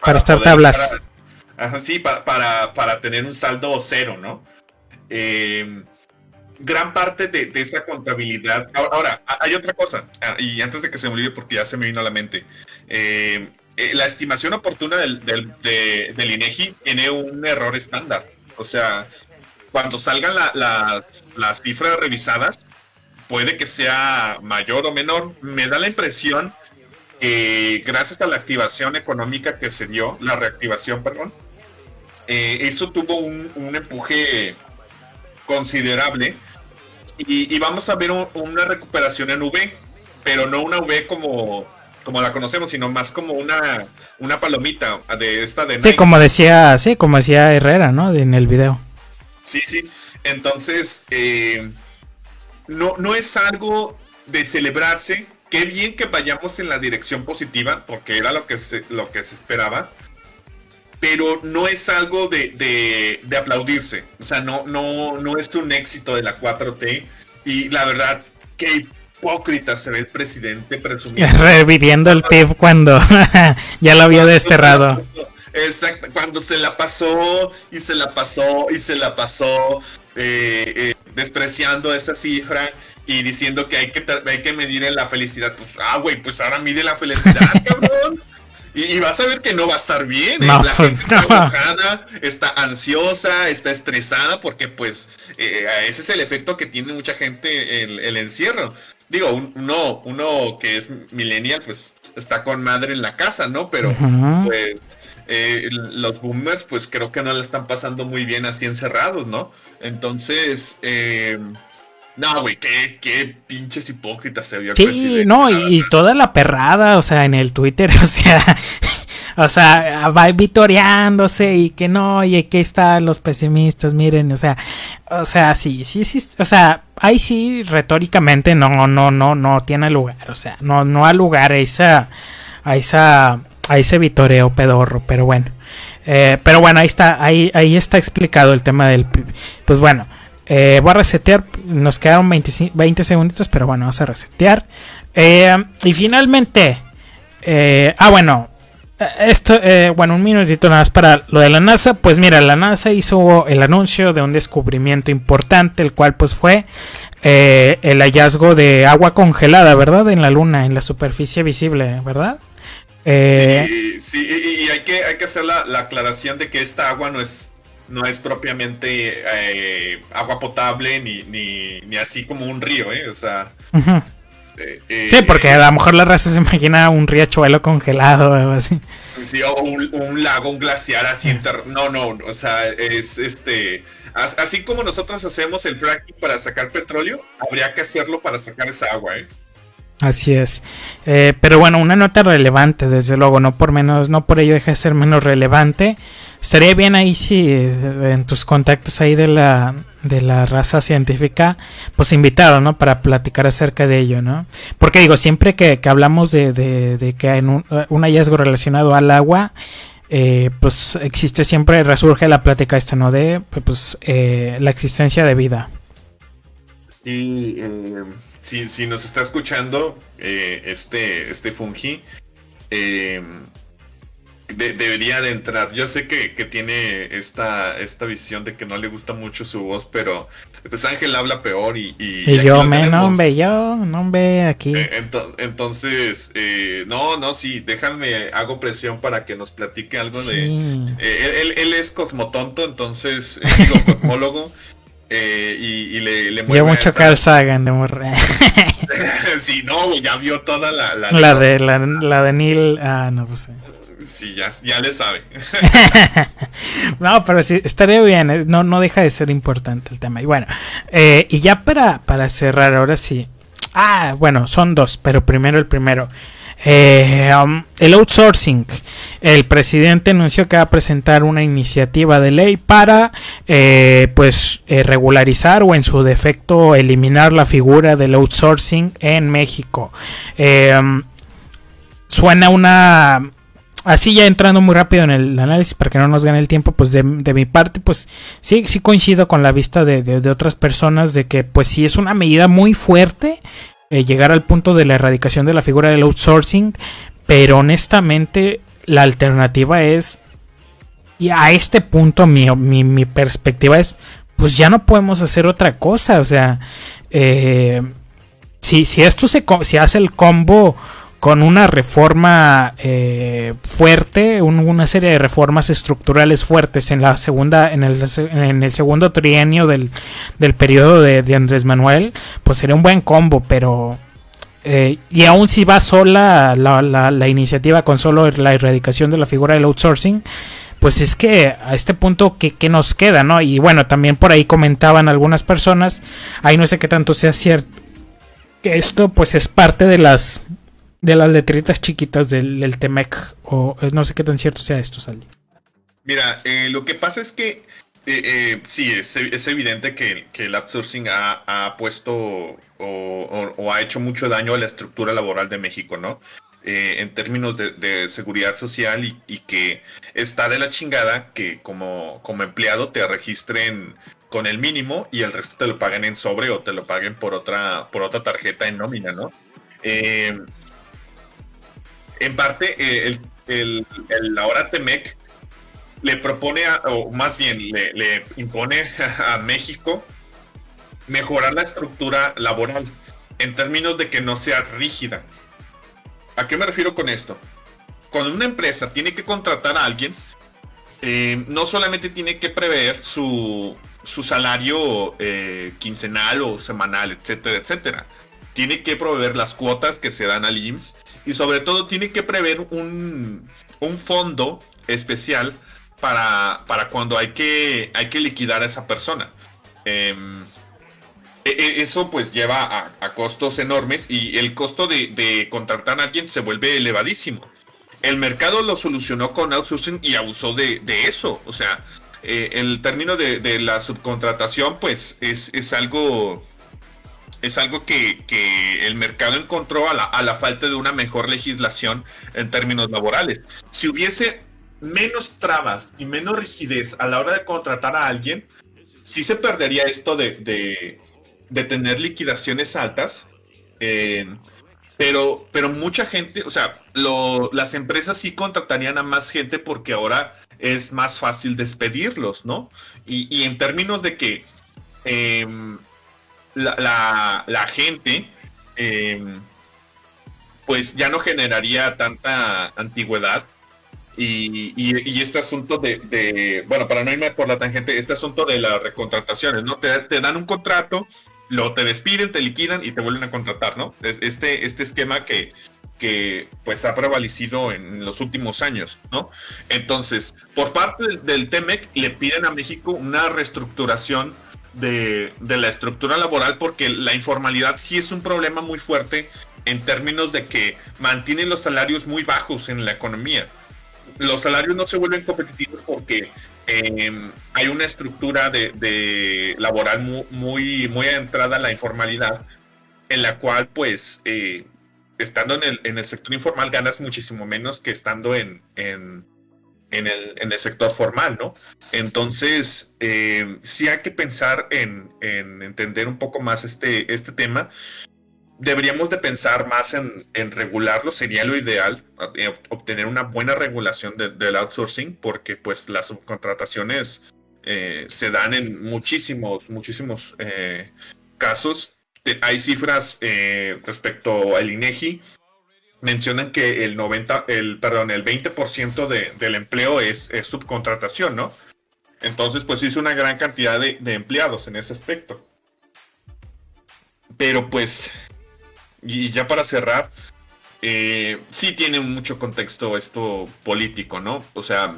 para, estar tablas. sí, para, para, para, tener un saldo cero, ¿no? Eh, gran parte de, esa contabilidad. Ahora, hay otra cosa, ah, y antes de que se me olvide, porque ya se me vino a la mente. Eh, eh, la estimación oportuna del, del, INEGI tiene un error estándar. O sea, cuando salgan las, las cifras revisadas, puede que sea mayor o menor. Me da la impresión que gracias a la activación económica que se dio, la reactivación, perdón, eh, eso tuvo un, un empuje considerable y, vamos a ver una recuperación en V, pero no una V como, como la conocemos, sino más como una, una palomita de esta de... Sí, como decía, sí, como decía Herrera, ¿no? En el video. Sí, sí. Entonces, eh, no, no es algo de celebrarse. Qué bien que vayamos en la dirección positiva, porque era lo que lo que se esperaba pero no es algo de, aplaudirse. O sea, no, no, no es un éxito de la 4T. Y la verdad, qué hipócrita se ve el presidente presumiendo. Reviviendo el PIB cuando ya lo había desterrado. Exacto, cuando se la pasó y se la pasó y se la pasó eh, eh, despreciando esa cifra y diciendo que hay que, hay que medir en la felicidad. Pues, ah, güey, pues ahora mide la felicidad, cabrón. Y, vas a ver que no va a estar bien. ¿eh? la pues, gente está enojada, está ansiosa, está estresada, porque pues eh, ese es el efecto que tiene mucha gente el, el encierro. Digo, uno, uno que es millennial, pues está con madre en la casa, ¿no? Pero pues eh, los boomers, pues creo que no le están pasando muy bien así encerrados, ¿no? Entonces, eh, no, güey, qué, qué pinches hipócritas se vio. Sí, no, y, toda la perrada, o sea, en el Twitter, o sea, o sea, va vitoreándose y que no, y aquí están los pesimistas, miren, o sea, o sea, sí, sí, sí, o sea, ahí sí, retóricamente no, no, no, no tiene lugar, o sea, no, no ha lugar esa, a esa a ese vitoreo pedorro, pero bueno. Eh, pero bueno, ahí está, ahí, ahí está explicado el tema del... Pues bueno, eh, voy a resetear, nos quedaron 20, 20 segunditos, pero bueno, vamos a resetear. Eh, y finalmente, ah bueno, esto, bueno, un minutito nada más para lo de la NASA. Pues mira, la NASA hizo el anuncio de un descubrimiento importante, el cual pues fue el hallazgo de agua congelada, ¿verdad? En la Luna, en la superficie visible, ¿verdad? Eh, sí, y, hay, que, hay que hacer la, aclaración de que esta agua no es, no es propiamente eh, agua potable ni, ni, así como un río, ¿eh? O sea... Eh, sí, porque a lo mejor la raza se imagina un riachuelo congelado o algo así. Sí, o un, lago, un glaciar así. No, no, o sea, es este... Así como nosotros hacemos el fracking para sacar petróleo, habría que hacerlo para sacar esa agua, ¿eh? Así es. Eh, pero bueno, una nota relevante, desde luego, no por menos, no por ello deja de ser menos relevante. Estaría bien ahí si eh, en tus contactos ahí de la, de la raza científica, pues invitado, ¿no? Para platicar acerca de ello, ¿no? Porque digo, siempre que, hablamos de, de, que hay un, hallazgo relacionado al agua, eh, pues existe siempre, resurge la plática esta, ¿no? De pues la existencia de vida. Sí, si, si nos está escuchando eh, este, este Fungi, eh, debería de entrar. Yo sé que, tiene esta, esta visión de que no le gusta mucho su voz, pero pues Ángel habla peor y... Y, yo, me nombre, yo, nombre aquí. Eh, entonces, no, no, sí, déjame, hago presión para que nos platique algo de... él, él, es cosmotonto, entonces, digo, cosmólogo. Eh, y, le, le mueve mucho Carl Sagan de sí, no, ya vio toda la... La, de, la, de Neil... Ah, no, pues... Sí, ya, ya le sabe. no, pero sí, estaría bien. Eh, no, no deja de ser importante el tema. Y bueno, eh, y ya para, para cerrar, ahora sí. Ah, bueno, son dos, pero primero el primero. Eh, um, el outsourcing. El presidente anunció que va a presentar una iniciativa de ley para, eh, pues, eh, regularizar o en su defecto eliminar la figura del outsourcing en México. Um, suena una así ya entrando muy rápido en el análisis para que no nos gane el tiempo, pues de, mi parte, pues sí, sí coincido con la vista de, de, otras personas de que pues sí es una medida muy fuerte eh, llegar al punto de la erradicación de la figura del outsourcing, pero honestamente la alternativa es, y a este punto mi, mi, perspectiva es, pues ya no podemos hacer otra cosa, o sea, eh, si, si esto se si hace el combo con una reforma eh, fuerte, una serie de reformas estructurales fuertes en la segunda, en el, en el segundo trienio del, del periodo de, Andrés Manuel, pues sería un buen combo, pero eh, y aún si va sola la, la, iniciativa con solo la erradicación de la figura del outsourcing, pues es que a este punto, ¿qué, ¿qué, nos queda? ¿no? Y bueno, también por ahí comentaban algunas personas, ahí no sé qué tanto sea cierto, que esto pues es parte de las de las letritas chiquitas del, del Temec. O eh, no sé qué tan cierto sea esto, Sally. Mira, eh, lo que pasa es que eh, sí, es, evidente que, el outsourcing ha, puesto o, ha hecho mucho daño a la estructura laboral de México, ¿no? en términos de, seguridad social y, que está de la chingada que como, como empleado te registren con el mínimo y el resto te lo paguen en sobre o te lo paguen por otra, por otra tarjeta en nómina, ¿no? En parte, eh, el, el, el, ahora Temec le propone, o más bien le, impone a México mejorar la estructura laboral en términos de que no sea rígida. ¿A qué me refiero con esto? Cuando una empresa tiene que contratar a alguien, eh, no solamente tiene que prever su, su salario eh, quincenal o semanal, etcétera, etcétera. Tiene que proveer las cuotas que se dan al IMSS y sobre todo tiene que prever un, fondo especial para, para, cuando hay que, hay que liquidar a esa persona. Em, e, e, eso pues lleva a, costos enormes y el costo de, contratar a alguien se vuelve elevadísimo. El mercado lo solucionó con outsourcing y abusó de, eso. O sea, eh, el término de, la subcontratación pues es, es algo es algo que, que el mercado encontró a la, a la, falta de una mejor legislación en términos laborales. Si hubiese menos trabas y menos rigidez a la hora de contratar a alguien, sí se perdería esto de, de, tener liquidaciones altas. Eh, pero, pero mucha gente, o sea, lo, las empresas sí contratarían a más gente porque ahora es más fácil despedirlos, ¿no? Y, y en términos de que eh, la, la, gente, eh, pues ya no generaría tanta antigüedad. Y, y, este asunto de, de, bueno, para no irme por la tangente, este asunto de las recontrataciones, ¿no? Te, te dan un contrato, lo te despiden, te liquidan y te vuelven a contratar, ¿no? Este, este esquema que, que pues ha prevalecido en los últimos años, ¿no? Entonces, por parte del, del TEMEC le piden a México una reestructuración de, la estructura laboral porque la informalidad sí es un problema muy fuerte en términos de que mantienen los salarios muy bajos en la economía. Los salarios no se vuelven competitivos porque eh, hay una estructura de, laboral muy, muy, muy entrada a la informalidad, en la cual, pues, eh, estando en el, en el, sector informal ganas muchísimo menos que estando en, en, el, en el, sector formal, ¿no? Entonces, eh, sí hay que pensar en, en, entender un poco más este, este tema deberíamos de pensar más en, regularlo, sería lo ideal, eh, obtener una buena regulación de, del outsourcing, porque pues las subcontrataciones eh, se dan en muchísimos, muchísimos eh, casos. Hay cifras respecto al INEGI, mencionan que el 90, el, perdón, el 20% de, del empleo es, subcontratación, ¿no? Entonces, pues es una gran cantidad de, de empleados en ese aspecto. Pero pues y ya para cerrar, eh, sí tiene mucho contexto esto político, ¿no? O sea,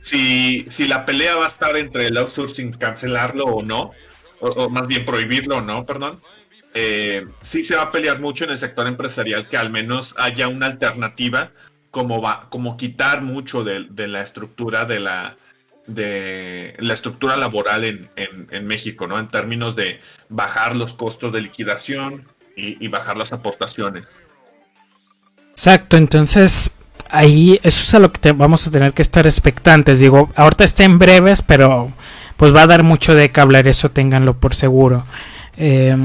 si, si la pelea va a estar entre el outsourcing, cancelarlo o no, o, o más bien prohibirlo o no, perdón, eh, sí se va a pelear mucho en el sector empresarial que al menos haya una alternativa como, va, como quitar mucho de, la estructura de la, de la estructura laboral en, en, México, ¿no? En términos de bajar los costos de liquidación, y, y, bajar las aportaciones. Exacto, entonces ahí eso es a lo que te, vamos a tener que estar expectantes. Digo, ahorita está en breves, pero pues va a dar mucho de qué hablar, eso ténganlo por seguro. Eh,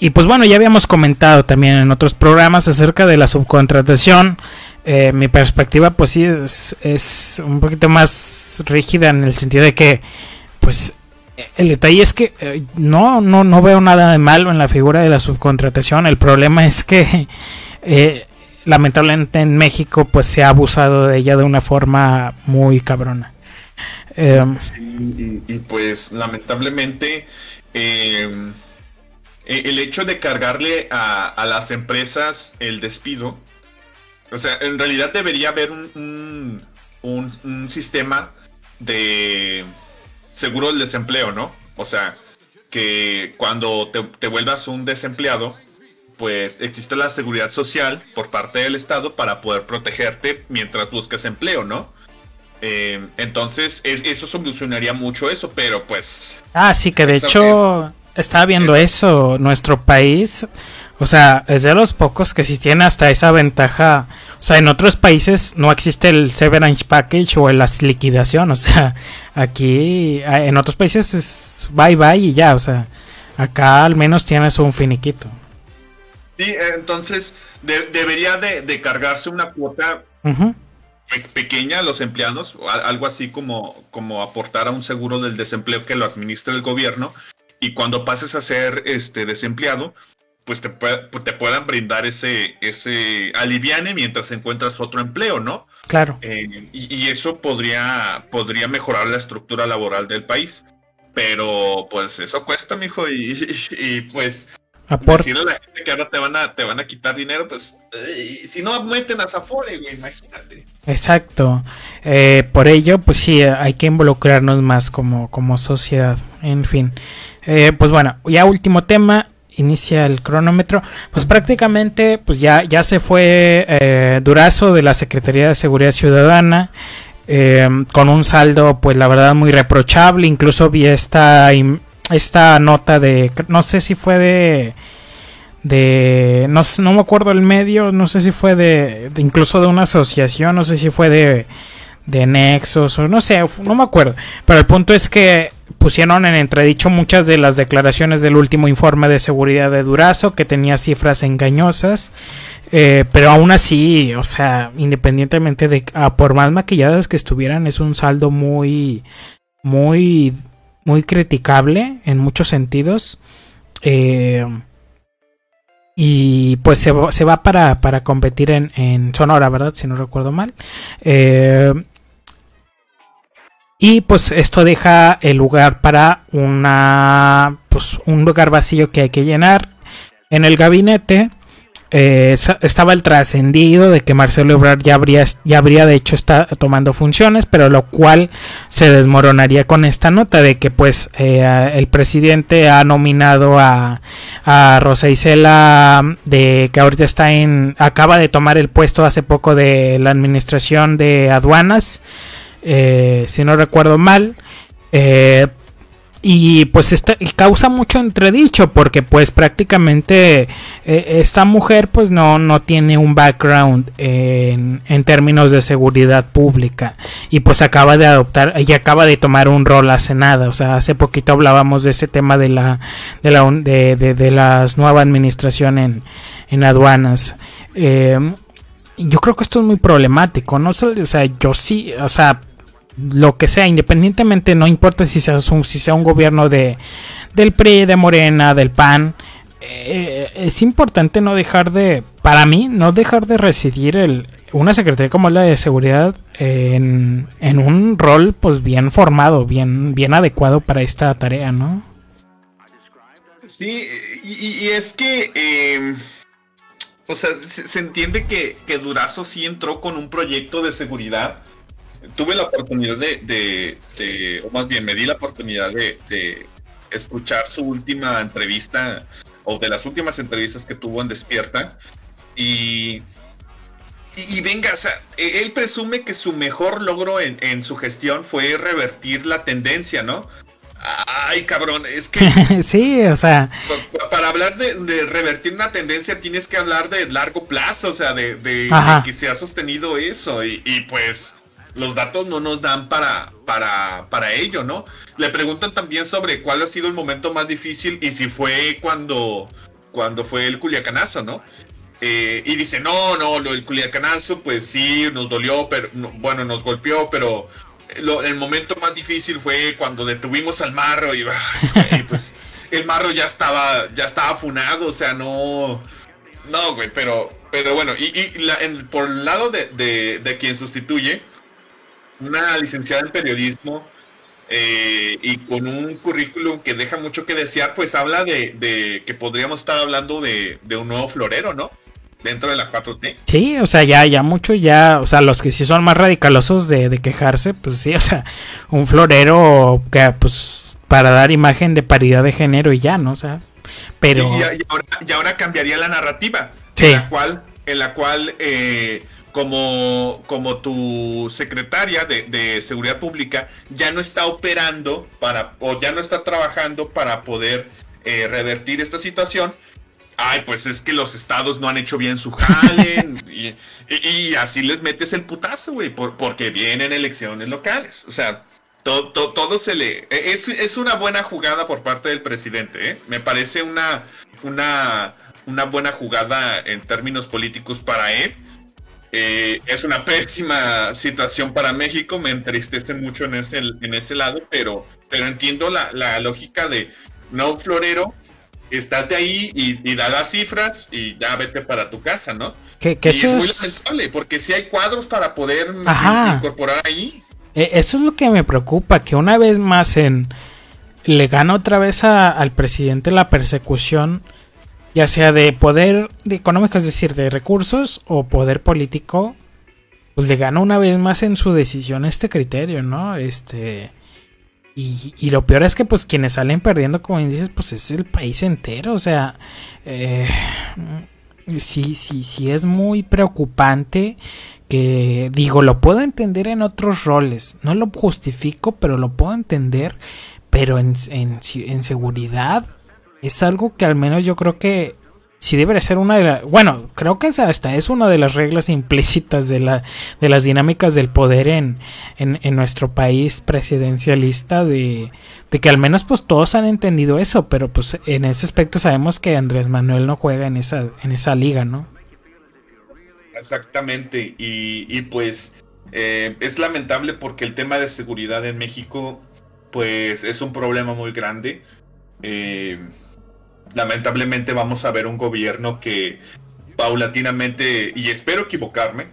y pues bueno, ya habíamos comentado también en otros programas acerca de la subcontratación. Eh, mi perspectiva pues sí es, un poquito más rígida en el sentido de que pues el detalle es que eh, no, no, no veo nada de malo en la figura de la subcontratación. El problema es que eh, lamentablemente en México pues se ha abusado de ella de una forma muy cabrona. Y, pues lamentablemente el hecho de cargarle a, a, las empresas el despido, o sea, en realidad debería haber un, un, un, un sistema de seguro del desempleo, ¿no? O sea, que cuando te, te, vuelvas un desempleado, pues existe la seguridad social por parte del Estado para poder protegerte mientras buscas empleo, ¿no? Eh, entonces, es, eso solucionaría mucho eso, pero pues... Ah, sí, que de hecho es, estaba viendo eso. eso, nuestro país, o sea, es de los pocos que sí tiene hasta esa ventaja. O sea, en otros países no existe el severance package o la liquidación. O sea, aquí en otros países es bye bye y ya. O sea, acá al menos tienes un finiquito. Sí, entonces de, debería de, de, cargarse una cuota uh -huh. pe pequeña a los empleados, algo así como, como aportar a un seguro del desempleo que lo administra el gobierno. Y cuando pases a ser este desempleado, pues te, te, puedan brindar ese, ese aliviane mientras encuentras otro empleo, ¿no? Claro. Eh, y, y, eso podría, podría mejorar la estructura laboral del país. Pero pues eso cuesta, mijo, y, y, y pues Aport decirle a la gente que ahora te van a, te van a quitar dinero, pues eh, si no meten a Zafore, güey, imagínate. Exacto. Eh, por ello, pues sí, hay que involucrarnos más como, como sociedad. En fin. Eh, pues bueno, ya último tema, inicia el cronómetro, pues prácticamente pues ya, ya se fue eh, Durazo de la Secretaría de Seguridad Ciudadana eh, con un saldo pues la verdad muy reprochable, incluso vi esta esta nota de, no sé si fue de, de, no, no me acuerdo el medio, no sé si fue de, incluso de una asociación, no sé si fue de, de Nexos o no sé, no me acuerdo, pero el punto es que pusieron en entredicho muchas de las declaraciones del último informe de seguridad de Durazo, que tenía cifras engañosas, eh, pero aún así, o sea, independientemente de, a por más maquilladas que estuvieran, es un saldo muy, muy, muy criticable en muchos sentidos. Eh, y pues se, se va para, para competir en, en, Sonora, ¿verdad? Si no recuerdo mal. Eh, y pues esto deja el lugar para una pues un lugar vacío que hay que llenar. En el gabinete eh, estaba el trascendido de que Marcelo Ebrard ya habría, ya habría de hecho está tomando funciones, pero lo cual se desmoronaría con esta nota de que pues eh, el presidente ha nominado a, a Rosa Isela de que ahorita está en acaba de tomar el puesto hace poco de la administración de aduanas eh, si no recuerdo mal. Eh, y pues esta, causa mucho entredicho porque pues prácticamente eh, esta mujer pues no, no tiene un background en, en, términos de seguridad pública y pues acaba de adoptar y acaba de tomar un rol hace nada o sea hace poquito hablábamos de este tema de la de la de, de, de las nueva administración en, en aduanas yo creo que esto es muy problemático, ¿no? O sea, yo sí, o sea, lo que sea, independientemente, no importa si sea un, si sea un gobierno de, del PRI, de Morena, del PAN, eh, es importante no dejar de, para mí, no dejar de residir el, una secretaría como la de seguridad en, en un rol pues bien formado, bien, bien adecuado para esta tarea, ¿no? Sí, y, es que... Eh o sea, se, entiende que, que, Durazo sí entró con un proyecto de seguridad. Tuve la oportunidad de, de, o más bien me di la oportunidad de, de, escuchar su última entrevista, o de las últimas entrevistas que tuvo en Despierta. Y, y, venga, o sea, e, él presume que su mejor logro en, en su gestión fue revertir la tendencia, ¿no? Ay, cabrón, es que. sí, o sea. Para hablar de, revertir una tendencia tienes que hablar de largo plazo, o sea, de, que se ha sostenido eso. Y, pues los datos no nos dan para, para, para ello, ¿no? Le preguntan también sobre cuál ha sido el momento más difícil y si fue cuando, cuando fue el culiacanazo, ¿no? Eh, y dice, no, no, lo del culiacanazo, pues sí, nos dolió, pero bueno, nos golpeó, pero el momento más difícil fue cuando detuvimos al marro y, pues el marro ya estaba ya estaba funado, o sea, no no, güey, pero pero bueno, y, por el lado de, quien sustituye una licenciada en periodismo eh, y con un currículum que deja mucho que desear, pues habla de, de que podríamos estar hablando de, de un nuevo florero, ¿no? dentro de la 4T. Sí, o sea, ya, ya mucho, ya, o sea, los que sí son más radicalosos de, de quejarse, pues sí, o sea, un florero que, pues, para dar imagen de paridad de género y ya, ¿no? O sea, pero... Y, ahora, y ahora, cambiaría la narrativa, sí. en la cual, en la cual eh, como, como tu secretaria de, de, Seguridad Pública ya no está operando para, o ya no está trabajando para poder eh, revertir esta situación, ay, pues es que los estados no han hecho bien su jale, y, así les metes el putazo, güey, porque vienen elecciones locales. O sea, todo, todo, se le... E, es, es, una buena jugada por parte del presidente, ¿eh? Me parece una, una, una buena jugada en términos políticos para él. Eh, es una pésima situación para México, me entristece mucho en ese, en ese lado, pero, pero entiendo la, la lógica de no florero estate ahí y, da las cifras y ya vete para tu casa, ¿no? Que, es muy lamentable, porque si hay cuadros para poder incorporar ahí. E, eso es lo que me preocupa, que una vez más en le gana otra vez al presidente la persecución, ya sea de poder de económico, es decir, de recursos o poder político, pues le gana una vez más en su decisión este criterio, ¿no? Este y, lo peor es que pues quienes salen perdiendo, como dices, pues es el país entero. O sea, eh, sí, sí, sí es muy preocupante que digo, lo puedo entender en otros roles. No lo justifico, pero lo puedo entender. pero en, en, en seguridad es algo que al menos yo creo que sí debería ser una de las... Bueno, creo que hasta es una de las reglas implícitas de, la, de las dinámicas del poder en, en, en nuestro país presidencialista de, de, que al menos pues todos han entendido eso, pero pues en ese aspecto sabemos que Andrés Manuel no juega en esa, en esa liga, ¿no? Exactamente, y, y pues eh, es lamentable porque el tema de seguridad en México pues es un problema muy grande. Eh, lamentablemente vamos a ver un gobierno que paulatinamente, y espero equivocarme,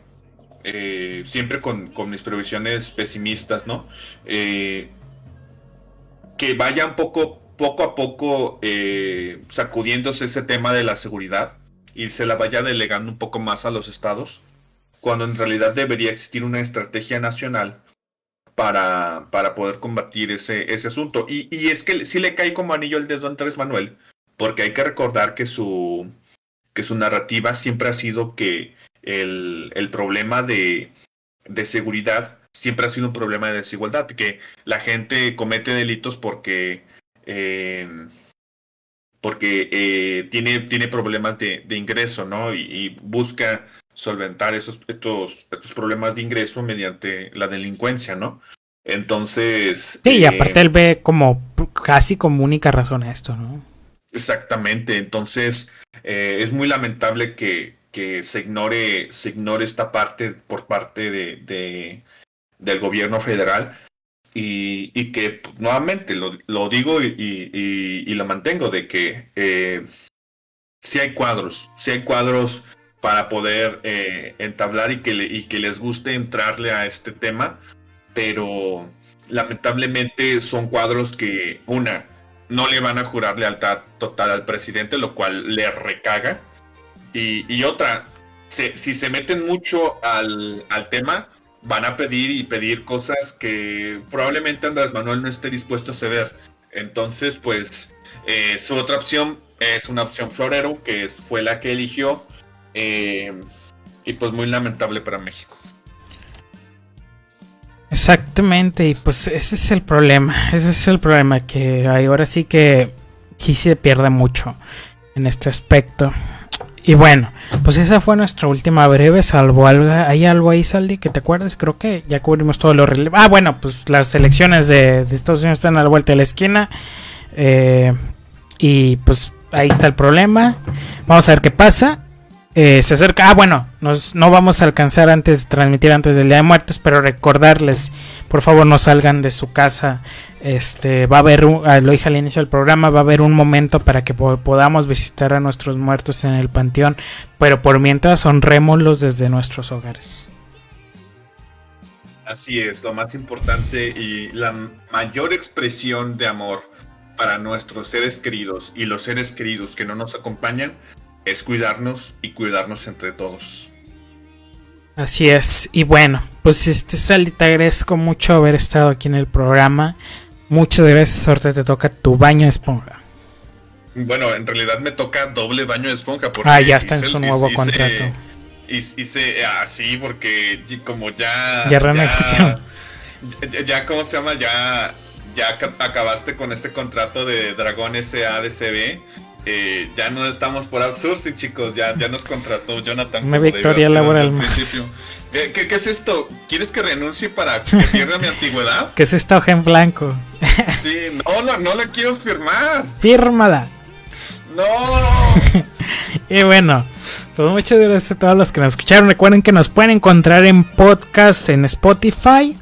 eh, siempre con, mis previsiones pesimistas, ¿no? Eh, que vaya un poco, poco a poco eh, sacudiéndose ese tema de la seguridad y se la vaya delegando un poco más a los estados, cuando en realidad debería existir una estrategia nacional para, para poder combatir ese, ese asunto. Y, y es que sí le cae como anillo el dedo a Andrés Manuel, porque hay que recordar que su, que su narrativa siempre ha sido que el, el problema de, de, seguridad siempre ha sido un problema de desigualdad, que la gente comete delitos porque, eh, porque eh, tiene, tiene problemas de, de ingreso, ¿no? Y, y, busca solventar esos, estos, estos problemas de ingreso mediante la delincuencia, ¿no? Entonces... Sí, y aparte eh, él ve como casi como única razón esto, ¿no? Exactamente, entonces eh, es muy lamentable que, que, se ignore se ignore esta parte por parte de, de del gobierno federal y, y que nuevamente lo, lo digo y, y, lo mantengo de que eh, sí hay cuadros, sí hay cuadros para poder eh, entablar y que, y que les guste entrarle a este tema, pero lamentablemente son cuadros que una no le van a jurar lealtad total al presidente, lo cual le recaga. Y, y otra, se, si se meten mucho al, al, tema, van a pedir y pedir cosas que probablemente Andrés Manuel no esté dispuesto a ceder. Entonces, pues, eh, su otra opción es una opción florero, que fue la que eligió. Eh, y pues muy lamentable para México. Exactamente, y pues ese es el problema, ese es el problema, que ahora sí que sí se pierde mucho en este aspecto. Y bueno, pues esa fue nuestra última breve, salvo algo, ¿hay algo ahí, Saldi, que te acuerdes? Creo que ya cubrimos todo lo relevante. Ah, bueno, pues las elecciones de, de, Estados Unidos están a la vuelta de la esquina. Eh, y pues ahí está el problema. Vamos a ver qué pasa. Eh, se acerca. Ah, bueno, nos, no vamos a alcanzar antes de transmitir antes del Día de Muertos, pero recordarles, por favor, no salgan de su casa. Este, va a haber, un, ah, lo dije al inicio del programa, va a haber un momento para que po podamos visitar a nuestros muertos en el panteón, pero por mientras honrémoslos desde nuestros hogares. Así es, lo más importante y la mayor expresión de amor para nuestros seres queridos y los seres queridos que no nos acompañan es cuidarnos y cuidarnos entre todos. Así es. Y bueno, pues este Sally, te agradezco mucho haber estado aquí en el programa. Muchas gracias. Ahorita te toca tu baño de esponja. Bueno, en realidad me toca doble baño de esponja. Porque ah, ya está en su nuevo hice, contrato. Hice así porque como ya. Ya, ya, ¿cómo se llama? Ya, ya acabaste con este contrato de Dragón SADCB eh, ya no estamos por outsourcing, chicos. Ya, ya nos contrató Jonathan. Una victoria laboral más. ¿Qué, ¿Qué, ¿Qué, es esto? ¿Quieres que renuncie para que pierda mi antigüedad? ¿Qué es esta hoja en blanco? sí, no, no, no la quiero firmar. Fírmala. No. y bueno, pues muchas gracias a todos los que nos escucharon. Recuerden que nos pueden encontrar en podcast en Spotify.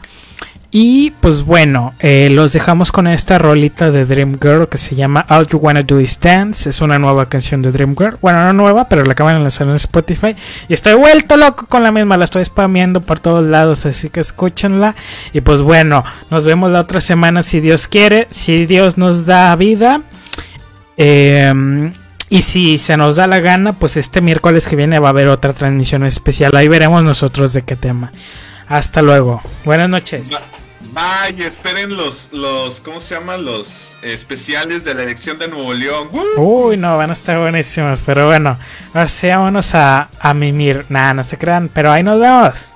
Y pues bueno, eh, los dejamos con esta rolita de Dream Girl que se llama All You Wanna Do Is Dance. Es una nueva canción de Dream Girl. Bueno, no nueva, pero la acaban de lanzar en Spotify. Y estoy vuelto loco con la misma. La estoy spameando por todos lados, así que escúchenla. Y pues bueno, nos vemos la otra semana si Dios quiere, si Dios nos da vida. Eh, y si se nos da la gana, pues este miércoles que viene va a haber otra transmisión especial. Ahí veremos nosotros de qué tema. Hasta luego. Buenas noches. Vaya, esperen los, los, ¿cómo se llaman? Los especiales de la elección de Nuevo León. Uy, no, van a estar buenísimos. Pero bueno, ahora sí vámonos a, a mimir. Nada, no se crean, pero ahí nos vemos.